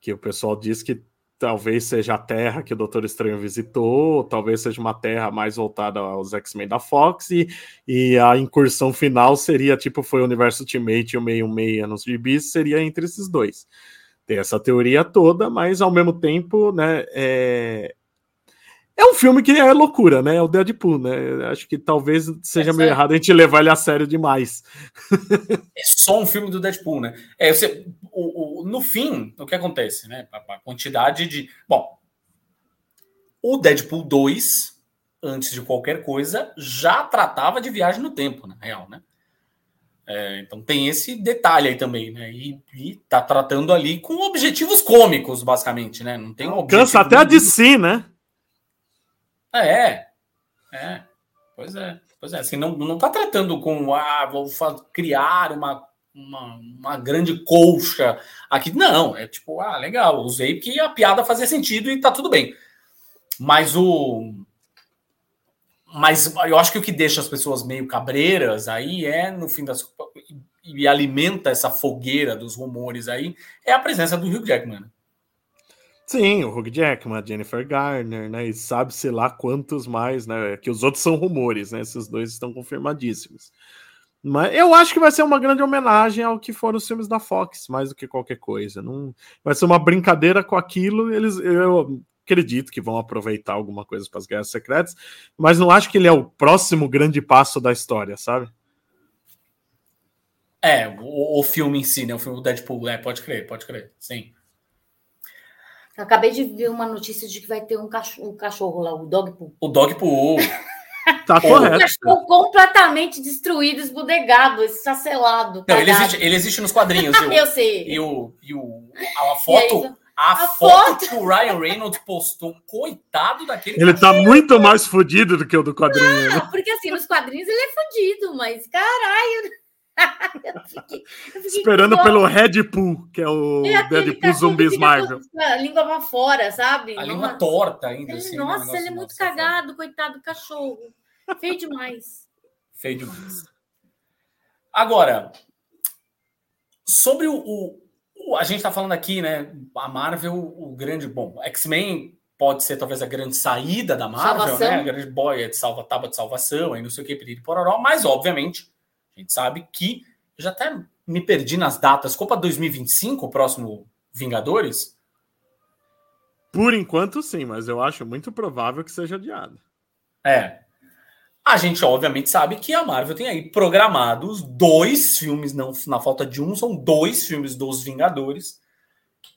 Que o pessoal diz que talvez seja a Terra que o Doutor Estranho visitou, talvez seja uma Terra mais voltada aos X-Men da Fox, e, e a incursão final seria tipo foi o universo Ultimate e o meio meia nos gibis, seria entre esses dois. Tem essa teoria toda, mas ao mesmo tempo, né, é, é um filme que é loucura, né? É o Deadpool, né? Acho que talvez seja é meio errado a gente levar ele a sério demais. é só um filme do Deadpool, né? É, você, o, o, no fim, o que acontece, né? A, a, quantidade de. Bom, o Deadpool 2, antes de qualquer coisa, já tratava de viagem no tempo, na real, né? É, então tem esse detalhe aí também, né? E, e tá tratando ali com objetivos cômicos, basicamente, né? Não tem um Cansa até a de si, né? É, é. Pois é. Pois é, assim, não, não tá tratando com, ah, vou criar uma, uma, uma grande colcha aqui. Não, é tipo, ah, legal, usei porque a piada fazia sentido e tá tudo bem. Mas o. Mas eu acho que o que deixa as pessoas meio cabreiras aí é, no fim das e alimenta essa fogueira dos rumores aí, é a presença do Hugh Jackman. Sim, o Hugh Jackman, a Jennifer Garner, né? E sabe-se lá quantos mais, né? Que os outros são rumores, né? Esses dois estão confirmadíssimos. Mas eu acho que vai ser uma grande homenagem ao que foram os filmes da Fox, mais do que qualquer coisa. Não vai ser uma brincadeira com aquilo. Eles, eu acredito que vão aproveitar alguma coisa para as Guerras Secretas, mas não acho que ele é o próximo grande passo da história, sabe? É, o, o filme em si, né? O filme do Deadpool, é, pode crer, pode crer, sim. Eu acabei de ver uma notícia de que vai ter um cachorro, um cachorro lá, o Dogpool. O Dogpool. tá correto. Um cachorro completamente destruído, esbudegado, esfacelado. Não, ele existe, ele existe nos quadrinhos. o, eu sei. E, o, e o, a foto. A, a, foto, foto que o Ryan Reynolds postou, coitado daquele. Ele tá muito mais fodido do que o do quadrinho. Não, né? porque assim, nos quadrinhos ele é fodido, mas caralho. eu fiquei, eu fiquei Esperando pelo Redpool, que é o é Deadpool Zumbis Marvel. A língua pra fora, sabe? A língua torta ainda. Ele, assim, né? nossa, ele é muito cagado, fora. coitado do cachorro. Feio demais. Feio demais. Agora, sobre o, A gente tá falando aqui, né? A Marvel, o grande. Bom, X-Men pode ser talvez a grande saída da Marvel, salvação. né? A grande boia de salva, tábua de salvação, aí não sei o que, pedir pororó, mas obviamente a gente sabe que já até me perdi nas datas. Copa 2025, o próximo Vingadores? Por enquanto, sim, mas eu acho muito provável que seja adiado. É. A gente, obviamente, sabe que a Marvel tem aí programados dois filmes, não na falta de um, são dois filmes dos Vingadores,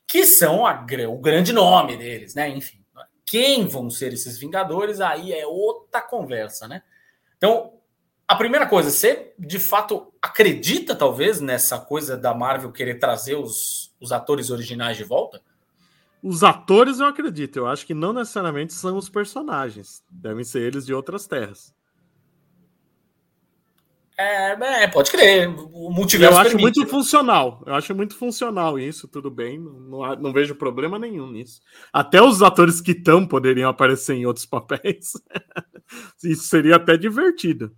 que são a, o grande nome deles, né? Enfim, quem vão ser esses Vingadores, aí é outra conversa, né? Então, a primeira coisa, você de fato acredita, talvez, nessa coisa da Marvel querer trazer os, os atores originais de volta? Os atores eu acredito, eu acho que não necessariamente são os personagens, devem ser eles de outras terras. É, é pode crer. O multiverso. Eu acho permite. muito funcional. Eu acho muito funcional isso, tudo bem. Não, não vejo problema nenhum nisso. Até os atores que estão poderiam aparecer em outros papéis. isso seria até divertido.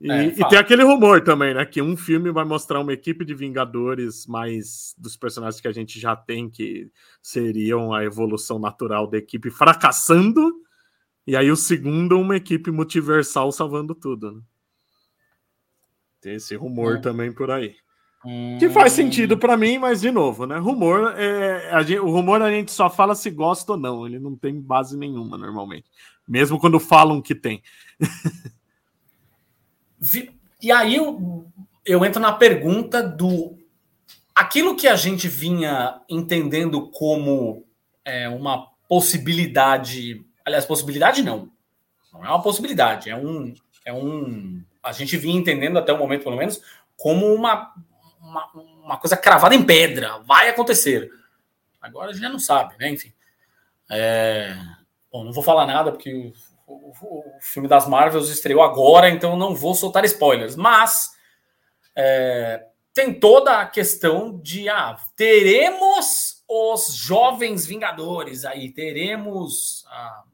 E, é, e, tem aquele rumor também, né? Que um filme vai mostrar uma equipe de Vingadores mais dos personagens que a gente já tem, que seriam a evolução natural da equipe fracassando. E aí o segundo, uma equipe multiversal salvando tudo. Né? Tem esse rumor hum. também por aí. Hum. Que faz sentido para mim, mas de novo, né? Rumor é. Gente, o rumor a gente só fala se gosta ou não. Ele não tem base nenhuma normalmente. Mesmo quando falam que tem. E aí eu, eu entro na pergunta do aquilo que a gente vinha entendendo como é, uma possibilidade, aliás, possibilidade não, não é uma possibilidade, é um, é um, a gente vinha entendendo até o momento, pelo menos, como uma, uma, uma coisa cravada em pedra, vai acontecer. Agora a gente já não sabe, né? Enfim. É... Bom, não vou falar nada porque o, o, o, filme das Marvels estreou agora, então não vou soltar spoilers. Mas é... tem toda a questão de ah, teremos os jovens Vingadores aí, teremos a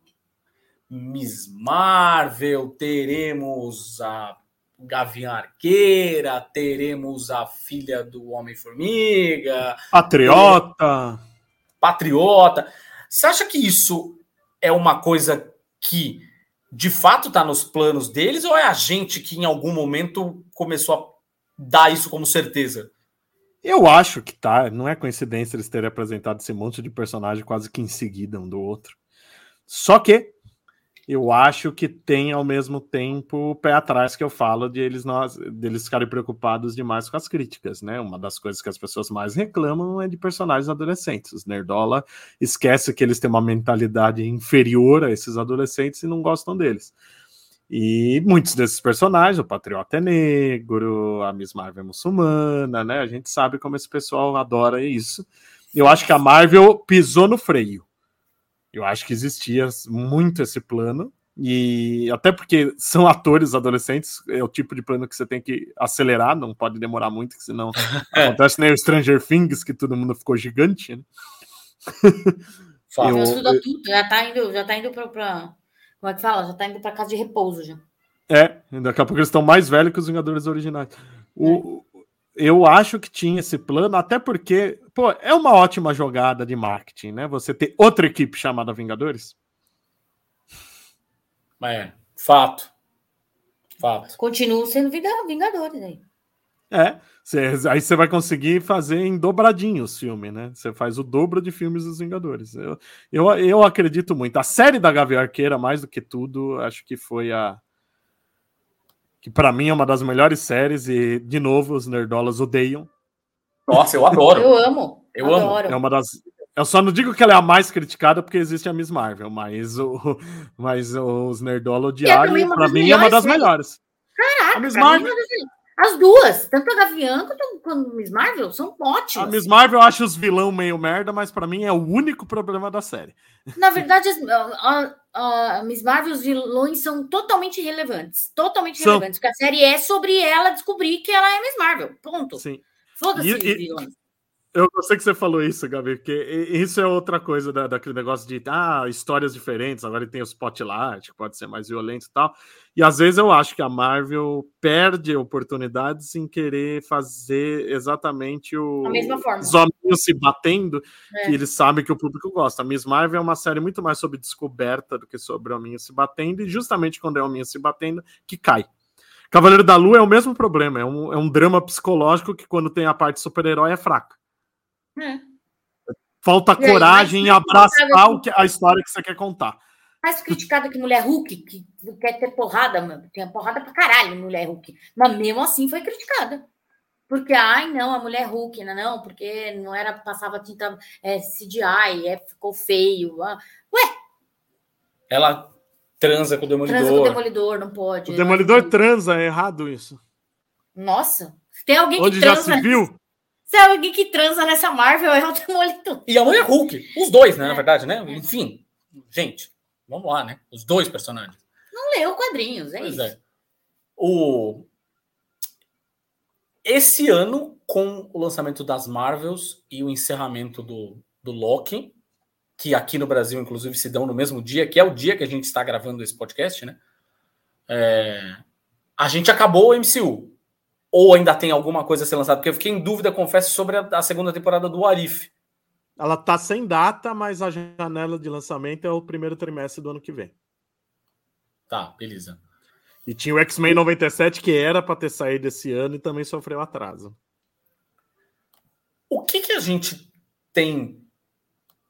Miss Marvel, teremos a Gavião Arqueira, teremos a filha do Homem-Formiga. Patriota. Patriota. Você acha que isso é uma coisa que de fato está nos planos deles ou é a gente que em algum momento começou a dar isso como certeza? Eu acho que tá. Não é coincidência eles terem apresentado esse monte de personagem quase que em seguida um do outro. Só que eu acho que tem ao mesmo tempo o pé atrás que eu falo de eles nós deles ficarem preocupados demais com as críticas, né? Uma das coisas que as pessoas mais reclamam é de personagens adolescentes. Os Nerdola esquece que eles têm uma mentalidade inferior a esses adolescentes e não gostam deles. E muitos desses personagens, o Patriota é negro, a Miss Marvel é muçulmana, né? A gente sabe como esse pessoal adora isso. Eu acho que a Marvel pisou no freio eu acho que existia muito esse plano, e até porque são atores adolescentes, é o tipo de plano que você tem que acelerar, não pode demorar muito, senão acontece nem o Stranger Things, que todo mundo ficou gigante, né? eu, eu, tudo, já tá indo, já tá indo pra, pra, Como é que fala? Já tá indo pra casa de repouso já. É, daqui a pouco eles estão mais velhos que os Vingadores originais. O, é eu acho que tinha esse plano, até porque, pô, é uma ótima jogada de marketing, né? Você ter outra equipe chamada Vingadores. É, fato. Fato. Continua sendo Vingadores aí. É, cê, aí você vai conseguir fazer em dobradinho os filmes, né? Você faz o dobro de filmes dos Vingadores. Eu, eu, eu acredito muito. A série da Gavião Arqueira, mais do que tudo, acho que foi a, que para mim é uma das melhores séries e de novo os nerdolas odeiam. Nossa, eu adoro. eu amo. Eu adoro. amo. É uma das eu só não digo que ela é a mais criticada porque existe a Miss Marvel, mas, o, mas os nerdola odiaram e para mim é uma das melhores. Caraca, a Miss Marvel... As duas, tanto a Gavião quanto a Miss Marvel, são ótimas. A Miss Marvel eu acho os vilão meio merda, mas para mim é o único problema da série. Na verdade, a, a, a Miss Marvel, os vilões são totalmente irrelevantes. Totalmente são. irrelevantes. Porque a série é sobre ela descobrir que ela é Miss Marvel. Ponto. Sim. Foda-se os. Eu gostei que você falou isso, Gabi, porque isso é outra coisa da, daquele negócio de ah, histórias diferentes, agora tem o spotlight, que pode ser mais violento e tal. E às vezes eu acho que a Marvel perde oportunidades em querer fazer exatamente o, a mesma forma. os homens se batendo, é. que eles sabem que o público gosta. A Miss Marvel é uma série muito mais sobre descoberta do que sobre hominhos se batendo, e justamente quando é hominho se batendo, que cai. Cavaleiro da Lua é o mesmo problema, é um, é um drama psicológico que quando tem a parte super-herói é fraca. É. Falta aí, coragem em abraçar o que, a história que você quer contar. Mais criticada que Mulher Hulk, que quer ter porrada, mano. Tem porrada pra caralho Mulher Hulk. Mas mesmo assim foi criticada. Porque, ai, não, a mulher Hulk, não, não, porque não era, passava tinta é, CGI, é, ficou feio. Ah. Ué! Ela transa com o Demolidor. Transa com o Demolidor, não pode. O Demolidor transa, é errado isso. Nossa, tem alguém Onde que transa. Onde já se viu? Se é alguém que transa nessa Marvel, é o Demolidor. E a Mulher Hulk. Os dois, né? É. Na verdade, né? Enfim, gente, vamos lá, né? Os dois personagens. Não leu quadrinhos, é pois isso. É. O... Esse ano, com o lançamento das Marvels e o encerramento do, do Loki, que aqui no Brasil, inclusive, se dão no mesmo dia, que é o dia que a gente está gravando esse podcast, né? É... A gente acabou o MCU. Ou ainda tem alguma coisa a ser lançada? Porque eu fiquei em dúvida, confesso, sobre a, a segunda temporada do Arif. Ela tá sem data, mas a janela de lançamento é o primeiro trimestre do ano que vem. Tá, beleza. E tinha o X-Men 97 que era para ter saído esse ano e também sofreu atraso. O que, que a gente tem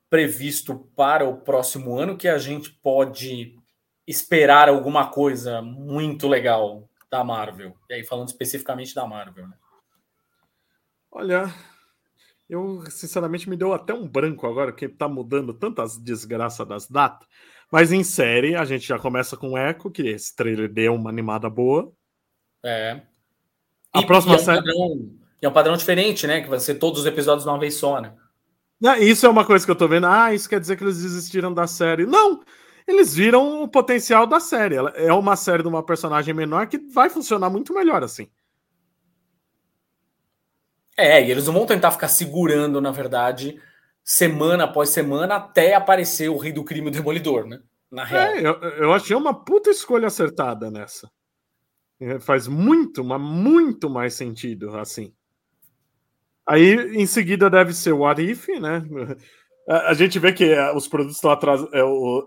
previsto para o próximo ano que a gente pode esperar alguma coisa muito legal da Marvel. E aí, falando especificamente da Marvel, né? Olha, Eu, sinceramente, me deu até um branco agora, que tá mudando tantas desgraças das datas. Mas em série, a gente já começa com Echo, que esse trailer deu uma animada boa. É. A E- próxima e é um série. padrão- é um padrão diferente, né? Que vai ser todos os episódios de uma vez só, né? Isso é uma coisa que eu tô vendo. Ah, isso quer dizer que eles desistiram da série. Não! Eles viram o potencial da série. Ela é uma série de uma personagem menor que vai funcionar muito melhor assim. É, e eles não vão tentar ficar segurando, na verdade, semana após semana até aparecer o rei do crime o demolidor, né? Na real. É, eu, eu achei uma puta escolha acertada nessa. É, faz muito, mas muito mais sentido assim. Aí, em seguida, deve ser o Arif, né? A, a gente vê que é, os produtos estão atrasados.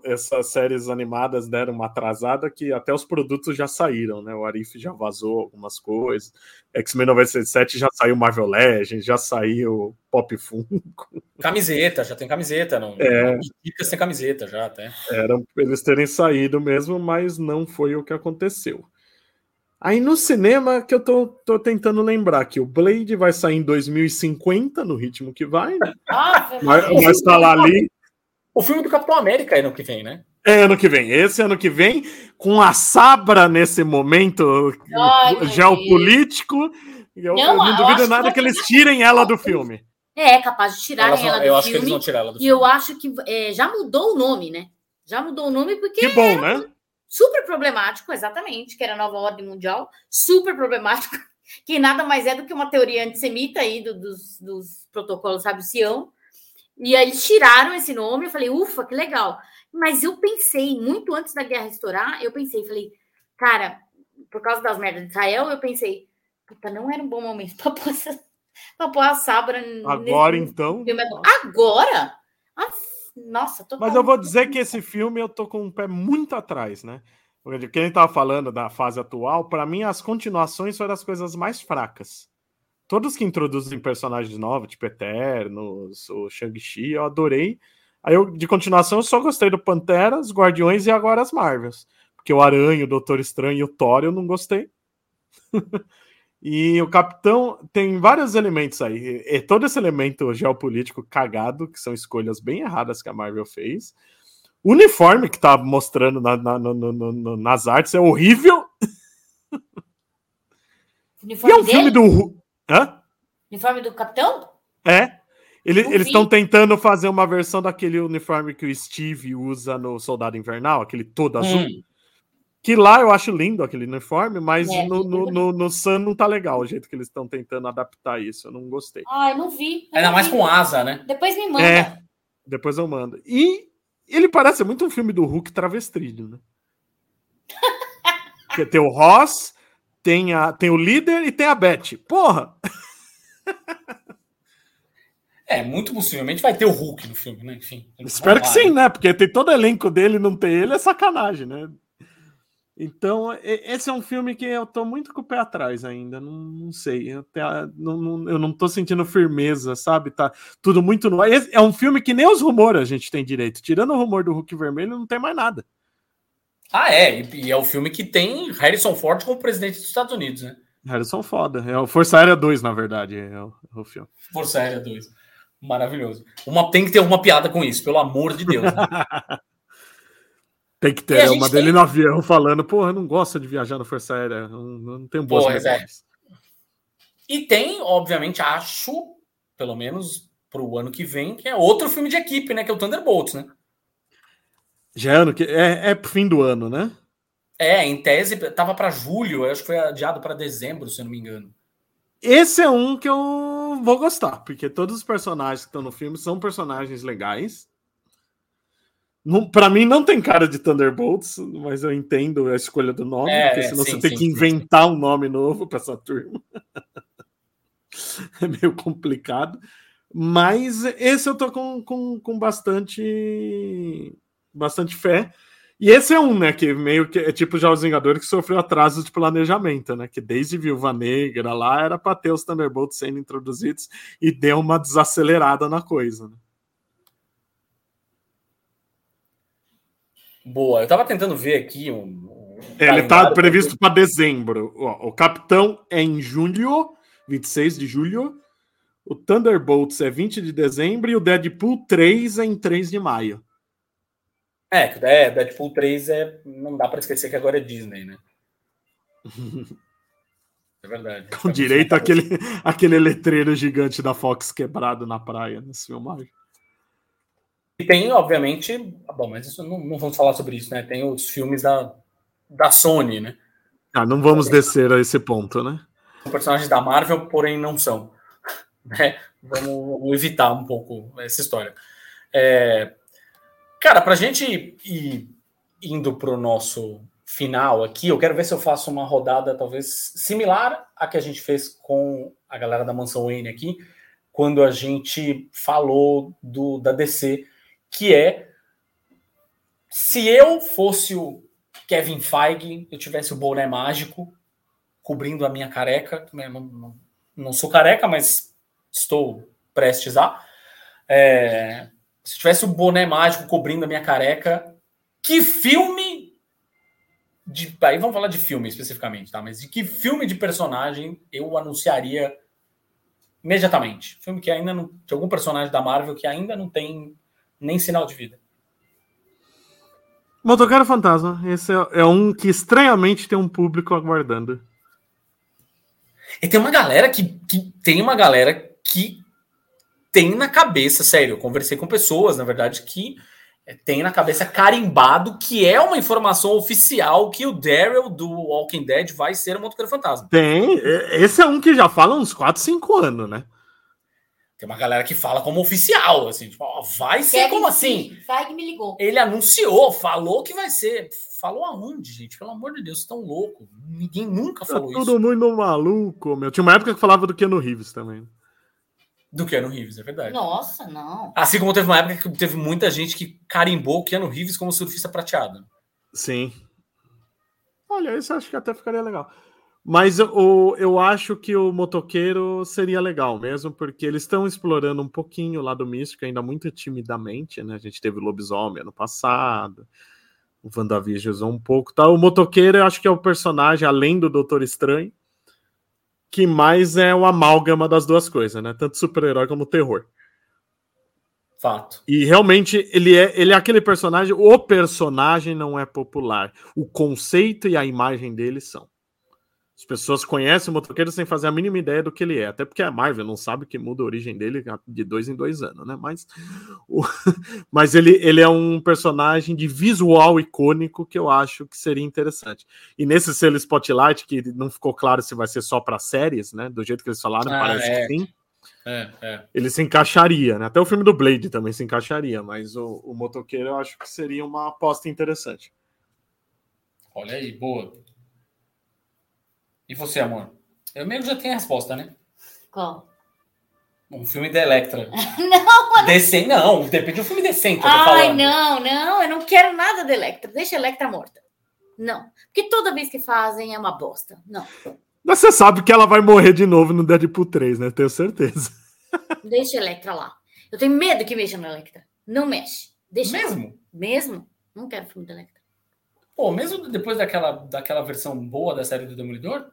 essas séries animadas deram uma atrasada que até os produtos já saíram, né? O Arif já vazou algumas coisas. X-Men 97 já saiu Marvel Legends, já saiu Pop Funko. Camiseta, já tem camiseta. Não, É. Dicas tem camiseta já até. Era pra eles terem saído mesmo, mas não foi o que aconteceu. Aí no cinema que eu tô, tô tentando lembrar que o Blade vai sair em 2050, no ritmo que vai, né? Ave mas, mas tá lá ali. O filme do Capitão América é ano que vem, né? É ano que vem. Esse ano que vem, com a Sabra nesse momento Ai, geopolítico, eu Não, eu não eu duvido acho nada que que eles tirem ela do filme. É, é capaz de tirarem Elas vão- ela do eu acho que eles filme. vão tirar ela do E filme. eu acho que é, já mudou o nome, né? Já mudou o nome porque Que bom, né? Super problemático, exatamente, que era a nova ordem mundial, super problemático, que nada mais é do que uma teoria antissemita aí do- dos, dos protocolos, sabe, Sião. E aí eles tiraram esse nome, eu falei, ufa, que legal. Mas eu pensei, muito antes da guerra estourar, eu pensei, falei, cara, por causa das merdas de Israel, eu pensei, puta, não era um bom momento para pôr, pra pôr a Sabra Agora nesse então. Agora? Nossa, tô Mas eu vou dizer que esse filme eu tô com um pé muito atrás, né? Porque quem tava falando da fase atual, para mim as continuações foram as coisas mais fracas. Todos que introduzem personagens novos, tipo Eternos, o Shang-Chi, eu adorei. Aí eu, de continuação, eu só gostei do Pantera, os Guardiões e agora as Marvels. Porque o Aranha, o Doutor Estranho e o Thor eu não gostei. e o Capitão tem vários elementos aí. E todo esse elemento geopolítico cagado, que são escolhas bem erradas que a Marvel fez. O uniforme que tá mostrando na- na- no- no- no- nas artes é horrível. E Uniforme é um filme dele? do. Ru- Hã? Uniforme do capitão? É. Ele- eles estão tentando fazer uma versão daquele uniforme que o Steve usa no Soldado Invernal, aquele todo azul. Hum. Que lá eu acho lindo aquele uniforme, mas É, no, no, no, no Sun não tá legal o jeito que eles estão tentando adaptar isso. Eu não gostei. Ai, não vi. eu Ainda não mais vi. com asa, né? Depois me manda. É. Depois eu mando. E ele parece muito um filme do Hulk travestido, né? Porque tem o Ross, tem, a, tem o líder e tem a Beth. Porra! É, muito possivelmente vai ter o Hulk no filme, né? Enfim. Espero que sim, né? Porque tem todo o elenco dele e não ter ele é sacanagem, né? Então, esse é um filme que eu tô muito com o pé atrás ainda. Não, não sei. Eu, te- não, não- eu não tô sentindo firmeza, sabe? Tá tudo muito no É um filme que nem os rumores a gente tem direito. Tirando o rumor do Hulk Vermelho, não tem mais nada. Ah, é. E, e é o filme que tem Harrison Ford como presidente dos Estados Unidos, né? Harrison foda. É o Força Aérea 2, na verdade, é o, é o filme. Força Aérea 2. Maravilhoso. Uma, tem que ter uma piada com isso, pelo amor de Deus. né? Tem que ter gente uma tem- dele no avião falando, porra, eu não gosto de viajar na Força Aérea, não, não tenho boas Pois é. E tem, obviamente, acho, pelo menos pro ano que vem, que é outro filme de equipe, né? Que é o Thunderbolts, né? Já é ano que é, é fim do ano, né? É, em tese, tava para julho, acho que foi adiado para dezembro, se eu não me engano. Esse é um que eu vou gostar, porque todos os personagens que estão no filme são personagens legais. Para mim não tem cara de Thunderbolts, mas eu entendo a escolha do nome, É, porque senão sim, você tem sim, que sim, inventar um nome novo para essa turma. é meio complicado. Mas esse eu tô com, com, com bastante bastante fé. E esse é um, né, que meio que é tipo já os Vingadores que sofreu atraso de planejamento, né, que desde Viúva Negra lá era para ter os Thunderbolts sendo introduzidos e deu uma desacelerada na coisa. Né? Boa, eu tava tentando ver aqui um. Ele tá calendário, previsto para dezembro. Ó, o Capitão é em julho, 26 de julho. o Thunderbolts é 20 de dezembro e o Deadpool 3 é em 3 de maio. É, é Deadpool 3 é. Não dá para esquecer que agora é Disney, né? É verdade. Com direito àquele, aquele letreiro gigante da Fox quebrado na praia nesse filmagem. E tem, obviamente. Bom, mas isso não, não vamos falar sobre isso, né? Tem os filmes da, da Sony, né? Ah, não vamos descer a esse ponto, né? São personagens da Marvel, porém não são. Né? Vamos evitar um pouco essa história. É... Cara, pra gente ir indo pro nosso final aqui, eu quero ver se eu faço uma rodada talvez similar à que a gente fez com a galera da Mansão Wayne aqui, quando a gente falou do da DC, que é se eu fosse o Kevin Feige, eu tivesse o boné mágico cobrindo a minha careca, não, não, sou careca, mas estou prestes a. É, se tivesse o boné mágico cobrindo a minha careca, que filme de, aí vamos falar de filme especificamente, tá? Mas de que filme de personagem eu anunciaria imediatamente? Filme que ainda não. De algum personagem da Marvel que ainda não tem nem sinal de vida. Motoqueiro Fantasma. Esse é, é um que estranhamente tem um público aguardando. E tem uma galera que, que tem uma galera que tem na cabeça, sério, eu conversei com pessoas, na verdade, que é, tem na cabeça carimbado que é uma informação oficial que o Daryl do Walking Dead vai ser o motoqueiro fantasma. Tem, esse é um que já fala uns 4, 5 anos, né? Tem uma galera que fala como oficial, assim, tipo, ó, vai ser Kevin como assim? Feige me ligou. Ele anunciou, falou que vai ser. Falou aonde, gente? Pelo amor de Deus, vocês estão loucos. Ninguém nunca tá falou tá todo isso. Todo mundo maluco, meu. Tinha uma época que falava do Keanu Reeves também do Keanu Reeves, é verdade. Nossa, não. Assim como teve uma época que teve muita gente que carimbou o Keanu Reeves como surfista prateado. Sim. Olha, isso acho que até ficaria legal. Mas eu, eu acho que o motoqueiro seria legal mesmo, porque eles estão explorando um pouquinho o lado místico, ainda muito timidamente, né? A gente teve o lobisomem ano passado, o WandaVision usou um pouco. Tá? O motoqueiro eu acho que é o personagem, além do Doutor Estranho, que mais é o amálgama das duas coisas, né? Tanto super-herói como terror. Fato. E realmente ele é, ele é aquele personagem, o personagem não é popular. O conceito e a imagem dele são. As pessoas conhecem o motoqueiro sem fazer a mínima ideia do que ele é. Até porque a Marvel não sabe que muda a origem dele de dois em dois anos, né? Mas, o, mas ele, ele é um personagem de visual icônico que eu acho que seria interessante. E nesse selo Spotlight, que não ficou claro se vai ser só para séries, né? Do jeito que eles falaram, ah, parece é. que sim. É, é. Ele se encaixaria, né? Até o filme do Blade também se encaixaria, mas o, o motoqueiro eu acho que seria uma aposta interessante. Olha aí, boa. E você, amor? Eu mesmo já tenho a resposta, né? Qual? Um filme da Electra. não! Decente, não. Depende de um filme decente. Ai, não, não. Eu não quero nada da Electra. Deixa a Electra morta. Não. Porque toda vez que fazem é uma bosta. Não. Mas você sabe que ela vai morrer de novo no Deadpool 3, né? Tenho certeza. Deixa a Electra lá. Eu tenho medo que mexa na Electra. Não mexe. Deixa Mesmo? Lá. Mesmo? Não quero filme da Electra. Pô, mesmo depois daquela, daquela versão boa da série do Demolidor?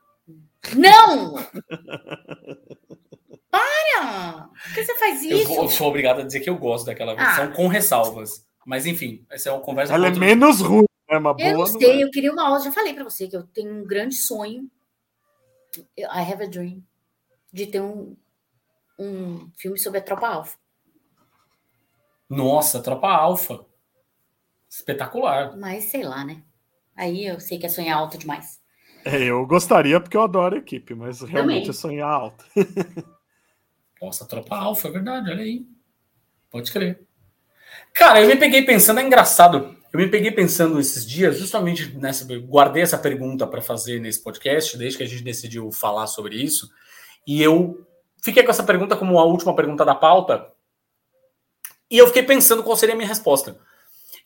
Não! Para! Por que você faz isso? Eu, sou obrigado a dizer que eu gosto daquela versão ah. com ressalvas. Mas enfim, essa é uma conversa. Ela é outro... menos ruim, né? Uma eu não sei, não é. eu queria uma aula. Já falei para você que eu tenho um grande sonho. I have a dream de ter um, um filme sobre a Tropa Alfa. Nossa, Tropa Alfa. Espetacular. Mas sei lá, né? Aí eu sei que é sonhar alto demais. É, eu gostaria porque eu adoro a equipe, mas realmente Também. é sonhar alto. Nossa, tropa alfa, é verdade, olha aí. Pode crer. Cara, eu me peguei pensando, é engraçado. Eu me peguei pensando esses dias, justamente nessa. Guardei essa pergunta para fazer nesse podcast, desde que a gente decidiu falar sobre isso. E eu fiquei com essa pergunta como a última pergunta da pauta. E eu fiquei pensando qual seria a minha resposta.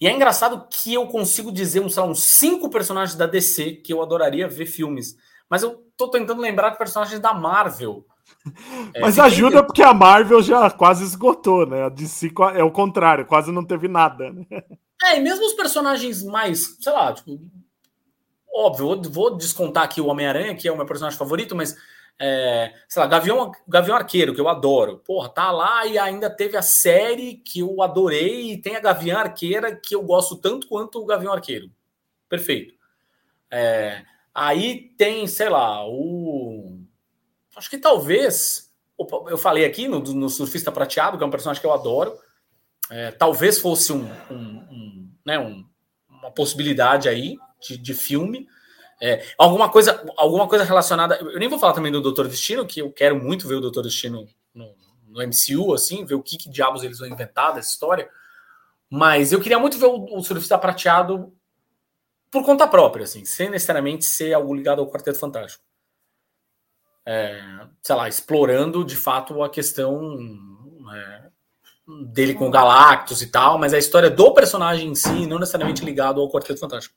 E é engraçado que eu consigo dizer uns, uns cinco personagens da DC que eu adoraria ver filmes. Mas eu tô tentando lembrar de personagens da Marvel. É, Mas ajuda porque a Marvel já quase esgotou, né? A DC é o contrário, quase não teve nada. Né? É, e mesmo os personagens mais, sei lá, tipo, óbvio, vou, vou descontar aqui o Homem-Aranha, que é o meu personagem favorito, mas É, sei lá, Gavião, Gavião Arqueiro, que eu adoro. Porra, tá lá e ainda teve a série que eu adorei e tem a Gavião Arqueira que eu gosto tanto quanto o Gavião Arqueiro. Perfeito. É, aí tem, sei lá, o. Acho que talvez. Eu falei aqui no, no Surfista Prateado, que é um personagem que eu adoro. É, talvez fosse um, um, um, né, um, uma possibilidade aí de, de filme. É, alguma, coisa, alguma coisa relacionada. Eu nem vou falar também do Doutor Destino, que eu quero muito ver o Doutor Destino no, no MCU, assim, ver o que, que, diabos eles vão inventar dessa história. Mas eu queria muito ver o, o Surfista Prateado por conta própria, assim, sem necessariamente ser algo ligado ao Quarteto Fantástico. É, sei lá, explorando de fato a questão é, dele com Galactus e tal, mas a história do personagem em si, não necessariamente ligado ao Quarteto Fantástico.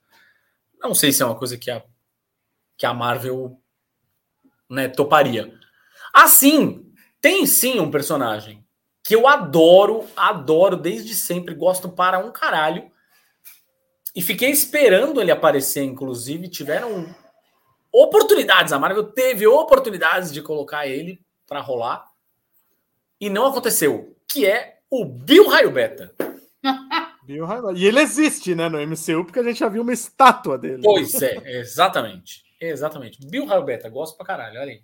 Não sei se é uma coisa que a que a Marvel né, toparia. Assim, tem sim um personagem que eu adoro, adoro desde sempre, gosto para um caralho. E fiquei esperando ele aparecer, inclusive, tiveram oportunidades, a Marvel teve oportunidades de colocar ele para rolar e não aconteceu, que é o Bill Raio Beta. Bill Raio... E ele existe, né, no MCU, porque a gente já viu uma estátua dele. Pois é, exatamente. Exatamente. Bill Raio Beta, gosto pra caralho, olha aí.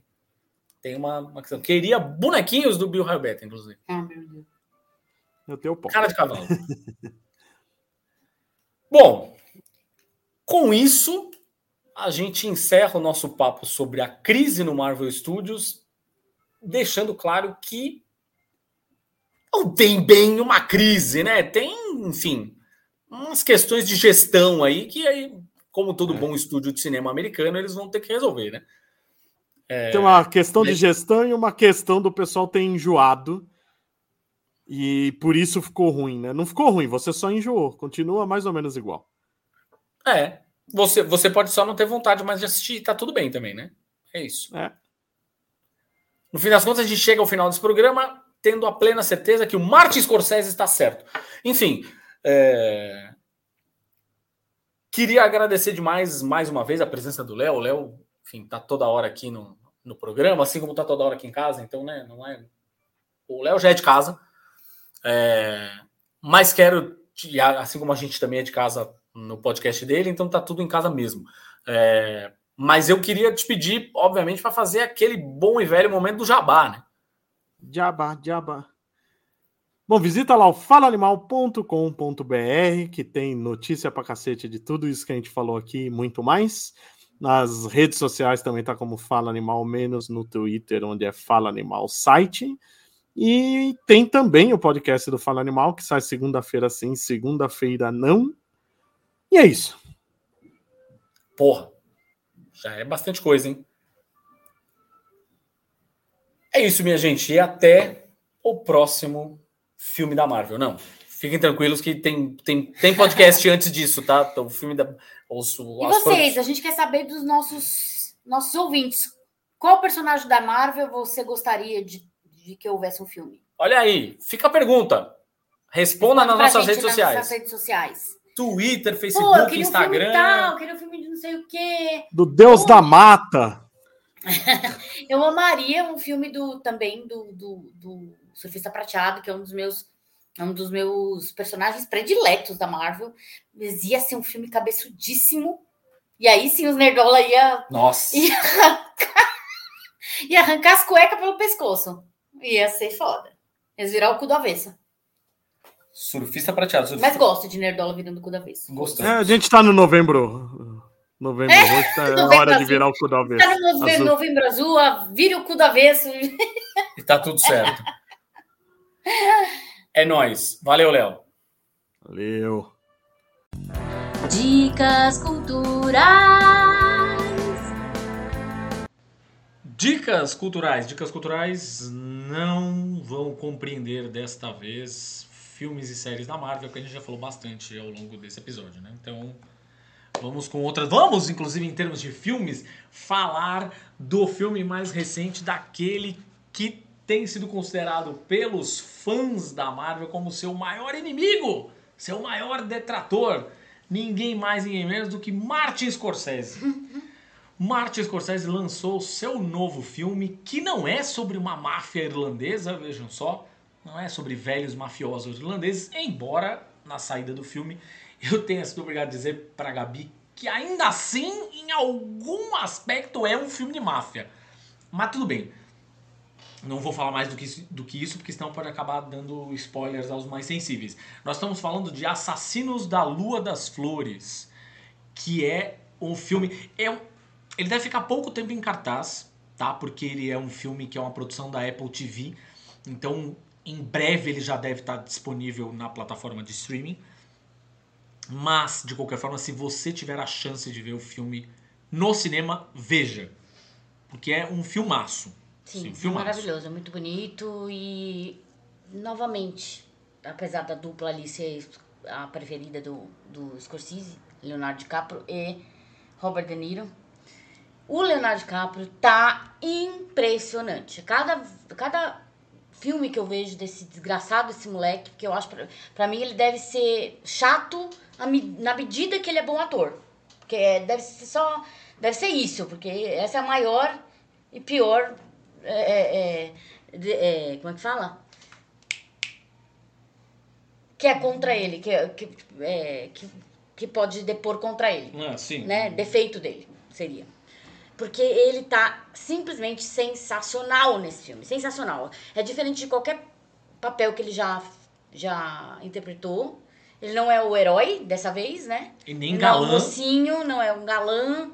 Tem uma, uma questão. Queria bonequinhos do Bill Raio Beta, inclusive. Ah, meu Deus. Eu tenho pau. Cara de cavalo. Bom, com isso, a gente encerra o nosso papo sobre a crise no Marvel Studios, deixando claro que não tem bem uma crise, né? Tem, enfim, umas questões de gestão aí que aí como todo é. bom estúdio de cinema americano, eles vão ter que resolver, né? É... Tem uma questão de gestão e uma questão do pessoal ter enjoado. E por isso ficou ruim, né? Não ficou ruim, você só enjoou. Continua mais ou menos igual. É. Você, você pode só não ter vontade mais de assistir, tá tudo bem também, né? É isso. É. No fim das contas, a gente chega ao final desse programa tendo a plena certeza que o Martin Scorsese está certo. Enfim, é... Queria agradecer demais, mais uma vez, a presença do Léo. O Léo, enfim, tá toda hora aqui no, no programa, assim como tá toda hora aqui em casa, então, né, não é... O Léo já é de casa, é... mas quero, assim como a gente também é de casa no podcast dele, então tá tudo em casa mesmo. É... Mas eu queria te pedir, obviamente, para fazer aquele bom e velho momento do jabá, né? Jabá, jabá. Bom, visita lá o falaanimal.com.br, que tem notícia pra cacete de tudo isso que a gente falou aqui e muito mais. Nas redes sociais também tá como Fala Animal, menos no Twitter, onde é Fala Animal Site. E tem também o podcast do Fala Animal, que sai segunda-feira sim, segunda-feira não. E é isso. Porra, já é bastante coisa, hein? É isso, minha gente. E até o próximo filme da Marvel, não. Fiquem tranquilos que tem, tem, tem podcast antes disso, tá? O filme da. Os, e vocês? A gente quer saber dos nossos, nossos ouvintes. Qual personagem da Marvel você gostaria de, de que houvesse um filme? Olha aí, fica a pergunta. Responda nas nossas redes nas sociais. Nossas redes sociais. Twitter, Facebook, Pô, eu queria Instagram. Um filme tal, eu queria um filme de não sei o quê. Do Deus Pô. da Mata. eu amaria um filme do também do, do, do Surfista Prateado, que é um dos meus é um dos meus personagens prediletos da Marvel. Mas ia ser um filme cabeçudíssimo. E aí sim os Nerdola ia. Nossa! Ia arrancar, ia arrancar as cuecas pelo pescoço. Ia ser foda. Ia virar o cu do avesso. Surfista prateado. Surfista... Mas gosto de Nerdola virando o cu do avesso. É, a gente tá no novembro. Novembro é, roxo, tá novembro hora azul. de virar o cu do avesso. Tá no novembro azul, novembro azul vira o cu do avesso. E tá tudo certo. É nós. Valeu, Léo. Valeu. Dicas culturais. Dicas culturais. Dicas culturais não vão compreender desta vez filmes e séries da Marvel, que a gente já falou bastante ao longo desse episódio, né? Então, vamos com outras. Vamos, inclusive, em termos de filmes, falar do filme mais recente, daquele que tem sido considerado pelos fãs da Marvel como seu maior inimigo, seu maior detrator. Ninguém mais, ninguém menos do que Martin Scorsese. Martin Scorsese lançou seu novo filme, que não é sobre uma máfia irlandesa, vejam só, não é sobre velhos mafiosos irlandeses, embora na saída do filme eu tenha sido obrigado a dizer pra Gabi que ainda assim, em algum aspecto, é um filme de máfia. Mas tudo bem. Não vou falar mais do que, isso, do que isso, porque senão pode acabar dando spoilers aos mais sensíveis. Nós estamos falando de Assassinos da Lua das Flores, que é um filme. É um, ele deve ficar pouco tempo em cartaz, tá? Porque ele é um filme que é uma produção da Apple TV. Então, em breve ele já deve estar disponível na plataforma de streaming. Mas, de qualquer forma, se você tiver a chance de ver o filme no cinema, veja. Porque é um filmaço. Sim, Sim, é filmaço. maravilhoso, é muito bonito e novamente, apesar da dupla ali ser a preferida do, do Scorsese, Leonardo DiCaprio e Robert De Niro, o Leonardo DiCaprio tá impressionante. Cada, cada filme que eu vejo desse desgraçado, esse moleque, que eu acho, pra, pra mim, ele deve ser chato na me- na medida que ele é bom ator. Porque é- deve ser só. Deve ser isso, porque essa é a maior e pior. é, é, é, de- é, como é que fala? Que é contra ele, que, que, é, que, que pode depor contra ele Ah, sim. né? Defeito dele seria. Porque ele tá simplesmente sensacional nesse filme. Sensacional. É diferente de qualquer papel que ele já, já interpretou. Ele não é o herói dessa vez, né? E nem Ele Não é um galã. mocinho, não é um galã.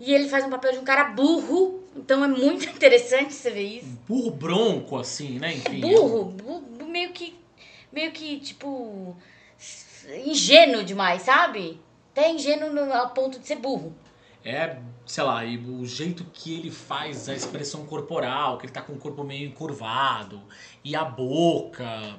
E ele faz um papel de um cara burro. Então é muito interessante você ver isso. Burro bronco, assim, né? Enfim. Burro, bu- bu- meio que. Meio que, tipo. ingênuo demais, sabe? Até ingênuo ao ponto de ser burro. É, sei lá, e o jeito que ele faz a expressão corporal, que ele tá com o corpo meio encurvado, e a boca,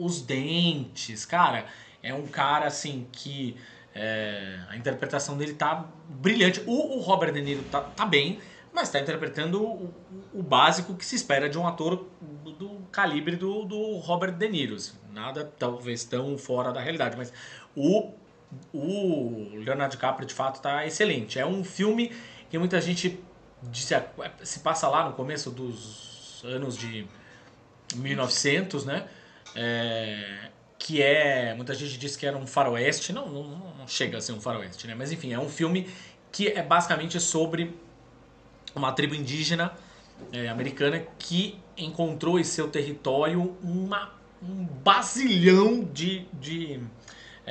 os dentes, cara, é um cara assim que é, a interpretação dele tá brilhante. O, o Robert De Niro tá, tá bem, mas tá interpretando o, o básico que se espera de um ator do, do calibre do, do Robert De Niro. assim. Nada talvez tão fora da realidade, mas o o Leonardo DiCaprio de fato tá excelente. É um filme que muita gente disse, ah, se passa lá no começo dos anos de 1900, né? É, que é, muita gente disse que era um faroeste, não, não, não chega a ser um faroeste, né? Mas enfim, é um filme que é basicamente sobre uma tribo indígena é, americana que encontrou em seu território uma, um basilhão de, de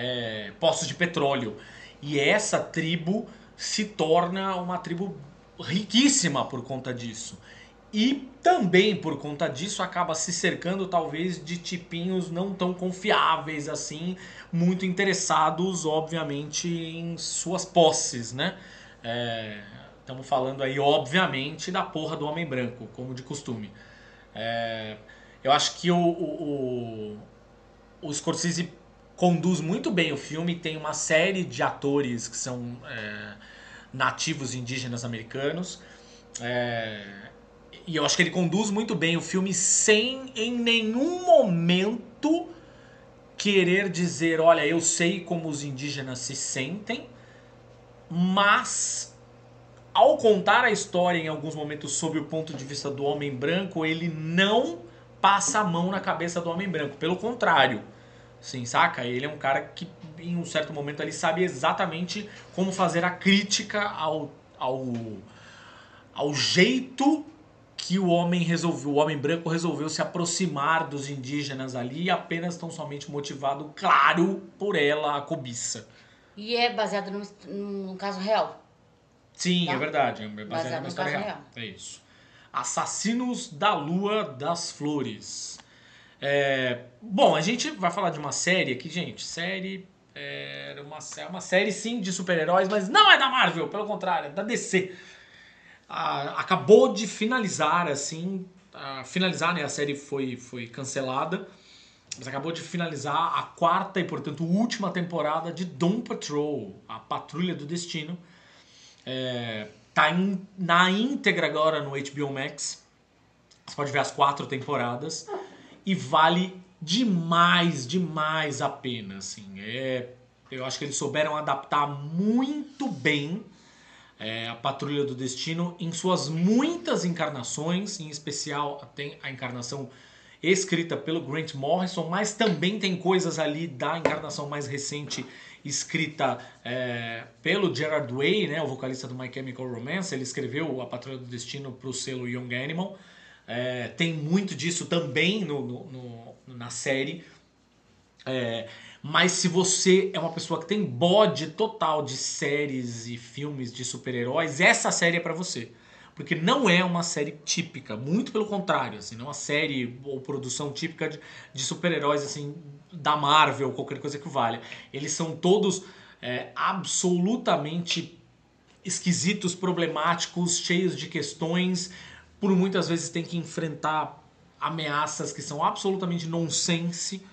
é, poços de petróleo. E essa tribo se torna uma tribo riquíssima por conta disso. E também por conta disso acaba se cercando talvez de tipinhos não tão confiáveis assim, muito interessados, obviamente, em suas posses, né? Estamos falando aí, obviamente, da porra do homem branco, como de costume. É, eu acho que o, o, o, o Scorsese conduz muito bem o filme, tem uma série de atores que são é, nativos indígenas americanos. É, e eu acho que ele conduz muito bem o filme sem em nenhum momento querer dizer, olha, eu sei como os indígenas se sentem, mas ao contar a história em alguns momentos sob o ponto de vista do homem branco, ele não passa a mão na cabeça do homem branco, pelo contrário. Sim, saca? Ele é um cara que em um certo momento ele sabe exatamente como fazer a crítica ao, ao, ao jeito que o homem resolveu, o homem branco resolveu se aproximar dos indígenas ali apenas tão somente motivado, claro, por ela, a cobiça. E é baseado num, num caso real. Sim, Tá? é verdade, é baseado, Baseado numa história real. real. É isso. Assassinos da Lua das Flores. É, bom, a gente vai falar de uma série aqui, gente. Série. É uma, é uma série sim de super-heróis, mas não é da Marvel, pelo contrário, é da DC. Ah, acabou de finalizar, assim. ah, finalizar, né? A série foi, foi cancelada. Mas acabou de finalizar a quarta e, portanto, última temporada de Doom Patrol, a Patrulha do Destino. É, tá in- na íntegra agora no HBO Max. Você pode ver as quatro temporadas. E vale demais, demais a pena. Assim. É, eu acho que eles souberam adaptar muito bem é, a Patrulha do Destino em suas muitas encarnações, em especial tem a encarnação escrita pelo Grant Morrison, mas também tem coisas ali da encarnação mais recente escrita é, pelo Gerard Way, né, o vocalista do My Chemical Romance. Ele escreveu A Patrulha do Destino para o selo Young Animal. É, tem muito disso também no, no, no na série. É, mas se você é uma pessoa que tem bode total de séries e filmes de super-heróis, essa série é para você. Porque não é uma série típica, muito pelo contrário, assim, não é uma série ou produção típica de, de super-heróis assim da Marvel, qualquer coisa que valha. Eles são todos é, absolutamente esquisitos, problemáticos, cheios de questões, por muitas vezes tem que enfrentar ameaças que são absolutamente nonsense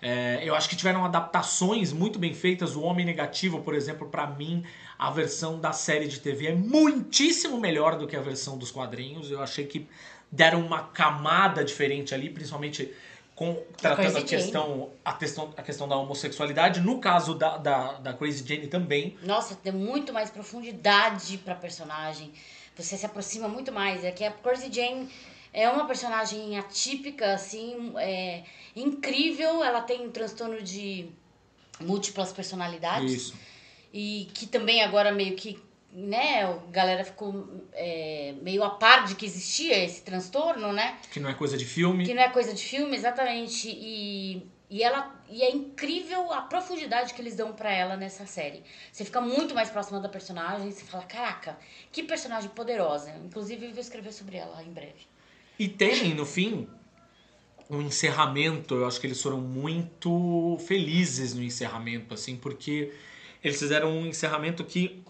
é, eu acho que tiveram adaptações muito bem feitas. O Homem Negativo, por exemplo, para mim, a versão da série de TV é muitíssimo melhor do que a versão dos quadrinhos. Eu achei que deram uma camada diferente ali, principalmente com, tratando a questão, a, questão, a questão da homossexualidade. No caso da, da, da Crazy Jane também. Nossa, tem muito mais profundidade pra personagem. Você se aproxima muito mais. É que a Crazy Jane é uma personagem atípica, assim, é incrível. Ela tem um transtorno de múltiplas personalidades. Isso. E que também agora meio que, né, a galera ficou é, meio a par de que existia esse transtorno, né? Que não é coisa de filme. Que não é coisa de filme, exatamente. E, e ela e é incrível a profundidade que eles dão para ela nessa série. Você fica muito mais próxima da personagem, você fala, caraca, que personagem poderosa. Inclusive, eu vou escrever sobre ela em breve. E tem, no fim, um encerramento. Eu acho que eles foram muito felizes no encerramento, assim, porque eles fizeram um encerramento que,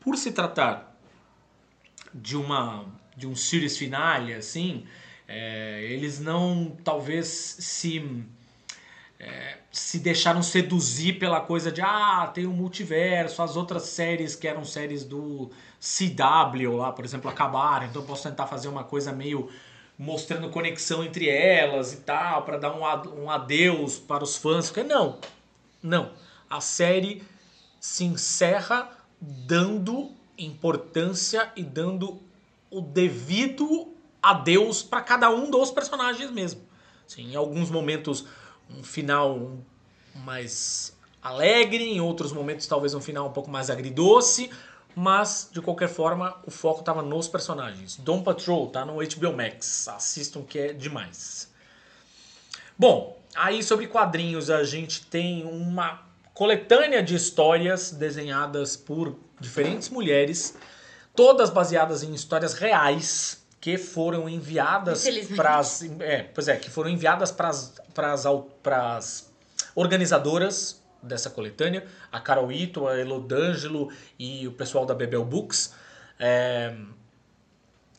por se tratar de uma de um series finale, assim, é, eles não talvez se é, se deixaram seduzir pela coisa de ah, tem um multiverso, as outras séries que eram séries do CW lá, por exemplo, acabaram, então eu posso tentar fazer uma coisa meio mostrando conexão entre elas e tal, para dar um, um adeus para os fãs. Não, não. A série se encerra dando importância e dando o devido adeus para cada um dos personagens mesmo. Sim, em alguns momentos um final mais alegre, em outros momentos talvez um final um pouco mais agridoce, mas, de qualquer forma, o foco estava nos personagens. Dom Patrol tá no HBO Max. Assistam que é demais. Bom, aí sobre quadrinhos a gente tem uma coletânea de histórias desenhadas por diferentes mulheres, todas baseadas em histórias reais que foram enviadas para as é, pois é, que foram enviadas para as organizadoras dessa coletânea, a Carol Ito, a Elodângelo e o pessoal da Bebel Books, é,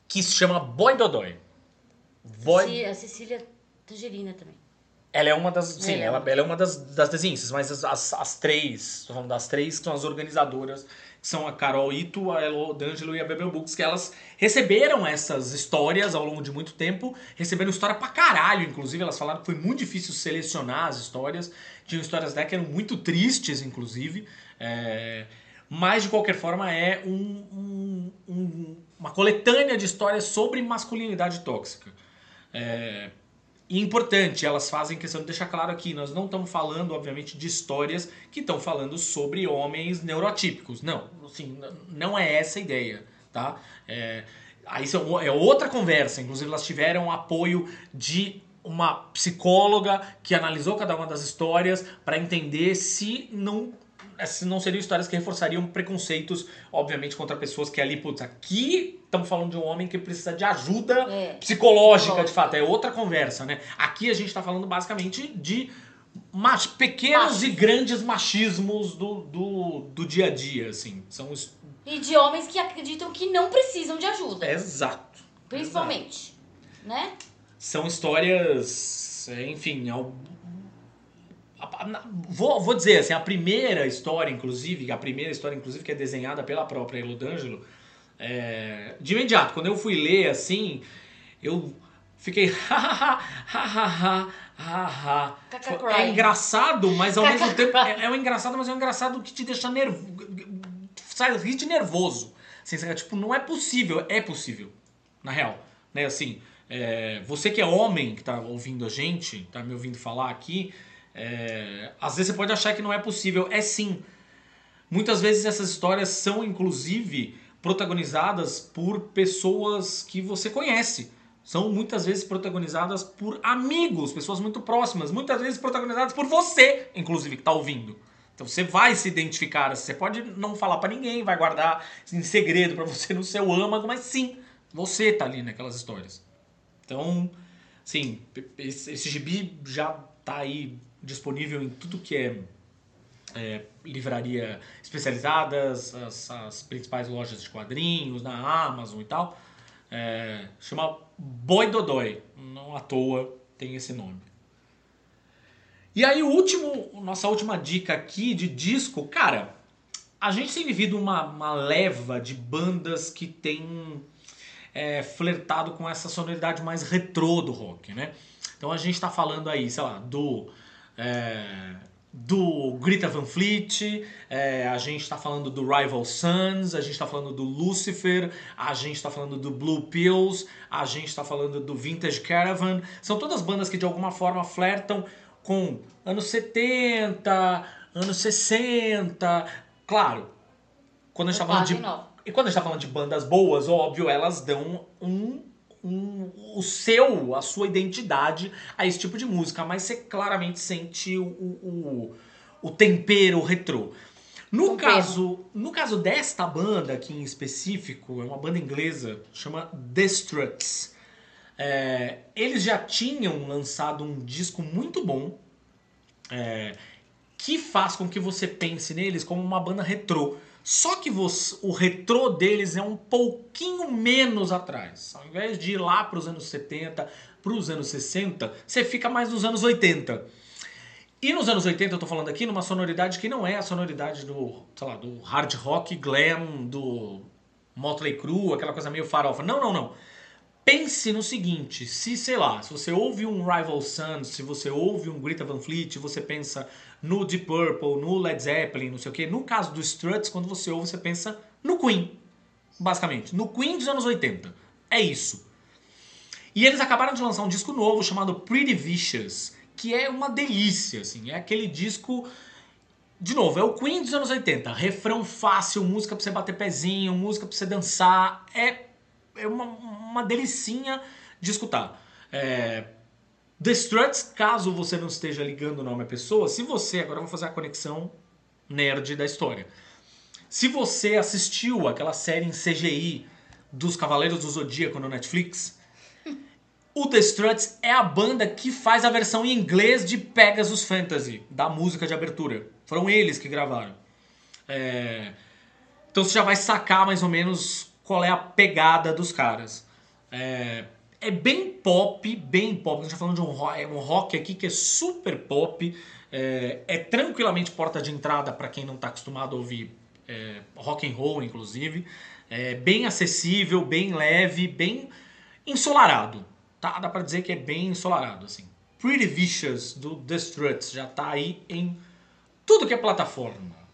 que se chama Boy Dodói. Boy... A Cecília Tangerina também. Ela é uma das. Sim, é. Ela, ela é uma das, das desenhistas, mas as, as, as três, falando das três, que são as organizadoras são a Carol Ito, a Elo D'Angelo e a Bebel Books, que elas receberam essas histórias ao longo de muito tempo, receberam história pra caralho, inclusive, elas falaram que foi muito difícil selecionar as histórias, tinham histórias dela que eram muito tristes, inclusive, é... mas de qualquer forma é um, um, um, uma coletânea de histórias sobre masculinidade tóxica. É, e importante, elas fazem questão de deixar claro aqui, nós não estamos falando, obviamente, de histórias que estão falando sobre homens neurotípicos. Não, assim, não é essa a ideia, tá? É, aí é outra conversa, inclusive elas tiveram apoio de uma psicóloga que analisou cada uma das histórias para entender se não essas não seriam histórias que reforçariam preconceitos, obviamente, contra pessoas que ali, putz, aqui estamos falando de um homem que precisa de ajuda é. psicológica, de fato, é outra conversa, né? Aqui a gente está falando basicamente de mach, pequenos Macho. e grandes machismos do, do, do dia a dia, assim. São E de homens que acreditam que não precisam de ajuda. Exato. Principalmente, Exato. né? São histórias, enfim, Vou, vou dizer assim, a primeira história, inclusive, a primeira história, inclusive, que é desenhada pela própria Elodângelo, é, de imediato, quando eu fui ler assim, eu fiquei é engraçado, mas ao mesmo tempo é, é um engraçado, mas é um engraçado que te deixa nervoso, sai rir de nervoso, sacar. Tipo, não é possível. É possível, na real. Né, assim, é, você que é homem, que tá ouvindo a gente, tá me ouvindo falar aqui, é, às vezes você pode achar que não é possível. É sim. Muitas vezes essas histórias são, inclusive, protagonizadas por pessoas que você conhece. São muitas vezes protagonizadas por amigos, pessoas muito próximas, muitas vezes protagonizadas por você, inclusive, que está ouvindo. Então você vai se identificar, você pode não falar para ninguém, vai guardar em segredo para você no seu âmago, mas sim, você tá ali naquelas histórias. Então, sim, esse, gibi já tá aí disponível em tudo que é, é livraria especializadas, as, as, principais lojas de quadrinhos, na Amazon e tal. É, chama Boi Dodói, não à toa tem esse nome. E aí, o último, nossa última dica aqui de disco, cara, a gente tem vivido uma, uma leva de bandas que tem é, flertado com essa sonoridade mais retrô do rock, né? Então a gente tá falando aí, sei lá, do. É, do Greta Van Fleet, é, a gente está falando do Rival Sons, a gente está falando do Lucifer, a gente está falando do Blue Pills, a gente está falando do Vintage Caravan. São todas bandas que de alguma forma flertam com anos 70, anos 60. Claro, quando a gente está falando de. E quando a gente está falando de bandas boas, óbvio, elas dão um, um, o seu, a sua identidade a esse tipo de música, mas você claramente sente o, o, o tempero retrô. No caso, no caso desta banda aqui em específico, é uma banda inglesa, chama The. É, eles já tinham lançado um disco muito bom, é, que faz com que você pense neles como uma banda retrô. Só que você, o retrô deles é um pouquinho menos atrás. Ao invés de ir lá para os anos 70, para os anos 60, você fica mais nos anos 80. E nos anos 80 eu tô falando aqui numa sonoridade que não é a sonoridade do, sei lá, do hard rock glam, do Motley Crue, aquela coisa meio farofa. Não, não, não. Pense no seguinte, se, sei lá, se você ouve um Rival Sons, se você ouve um Greta Van Fleet, você pensa no Deep Purple, no Led Zeppelin, não sei o quê. No caso do Struts, quando você ouve, você pensa no Queen, basicamente. No Queen dos anos 80. É isso. E eles acabaram de lançar um disco novo chamado Pretty Vicious, que é uma delícia, assim. É aquele disco... De novo, é o Queen dos anos 80. Refrão fácil, música pra você bater pezinho, música pra você dançar. É, é uma, uma delicinha de escutar. É, The Struts, caso você não esteja ligando o nome à pessoa, se você, agora eu vou fazer a conexão nerd da história. Se você assistiu aquela série em CGI dos Cavaleiros do Zodíaco no Netflix, o The Struts é a banda que faz a versão em inglês de Pegasus Fantasy, da música de abertura. Foram eles que gravaram. É... Então você já vai sacar mais ou menos qual é a pegada dos caras. É é bem pop, bem pop. A gente tá falando de um rock, é um rock aqui que é super pop. É, é tranquilamente porta de entrada para quem não está acostumado a ouvir é, rock and roll, inclusive. É bem acessível, bem leve, bem ensolarado. Tá? Dá para dizer que é bem ensolarado, assim. Pretty Vicious do The Struts já está aí em tudo que é plataforma.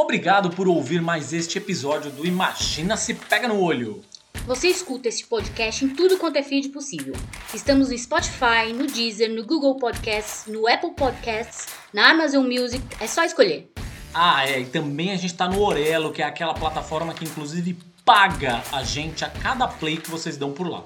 Obrigado por ouvir mais este episódio do Imagina se pega no olho. Você escuta este podcast em tudo quanto é feed possível. Estamos no Spotify, no Deezer, no Google Podcasts, no Apple Podcasts, na Amazon Music, é só escolher. Ah, é, e também a gente está no Orelo, que é aquela plataforma que inclusive paga a gente a cada play que vocês dão por lá.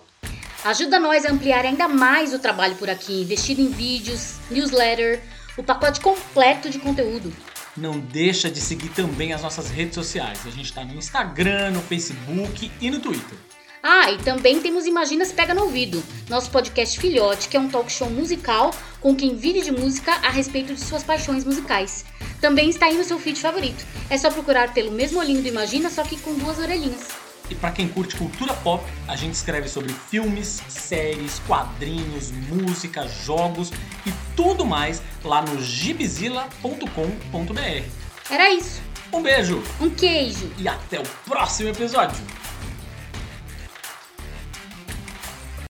Ajuda nós a ampliar ainda mais o trabalho por aqui, investindo em vídeos, newsletter, o pacote completo de conteúdo não deixa de seguir também as nossas redes sociais. A gente está no Instagram, no Facebook e no Twitter. Ah, e também temos Imagina Se Pega no Ouvido, nosso podcast filhote, que é um talk show musical com quem vive de música a respeito de suas paixões musicais. Também está aí no seu feed favorito. É só procurar pelo mesmo olhinho do Imagina, só que com duas orelhinhas. E para quem curte cultura pop, a gente escreve sobre filmes, séries, quadrinhos, música, jogos e tudo mais lá no gibizila.com.br. Era isso. Um beijo. Um queijo. E até o próximo episódio.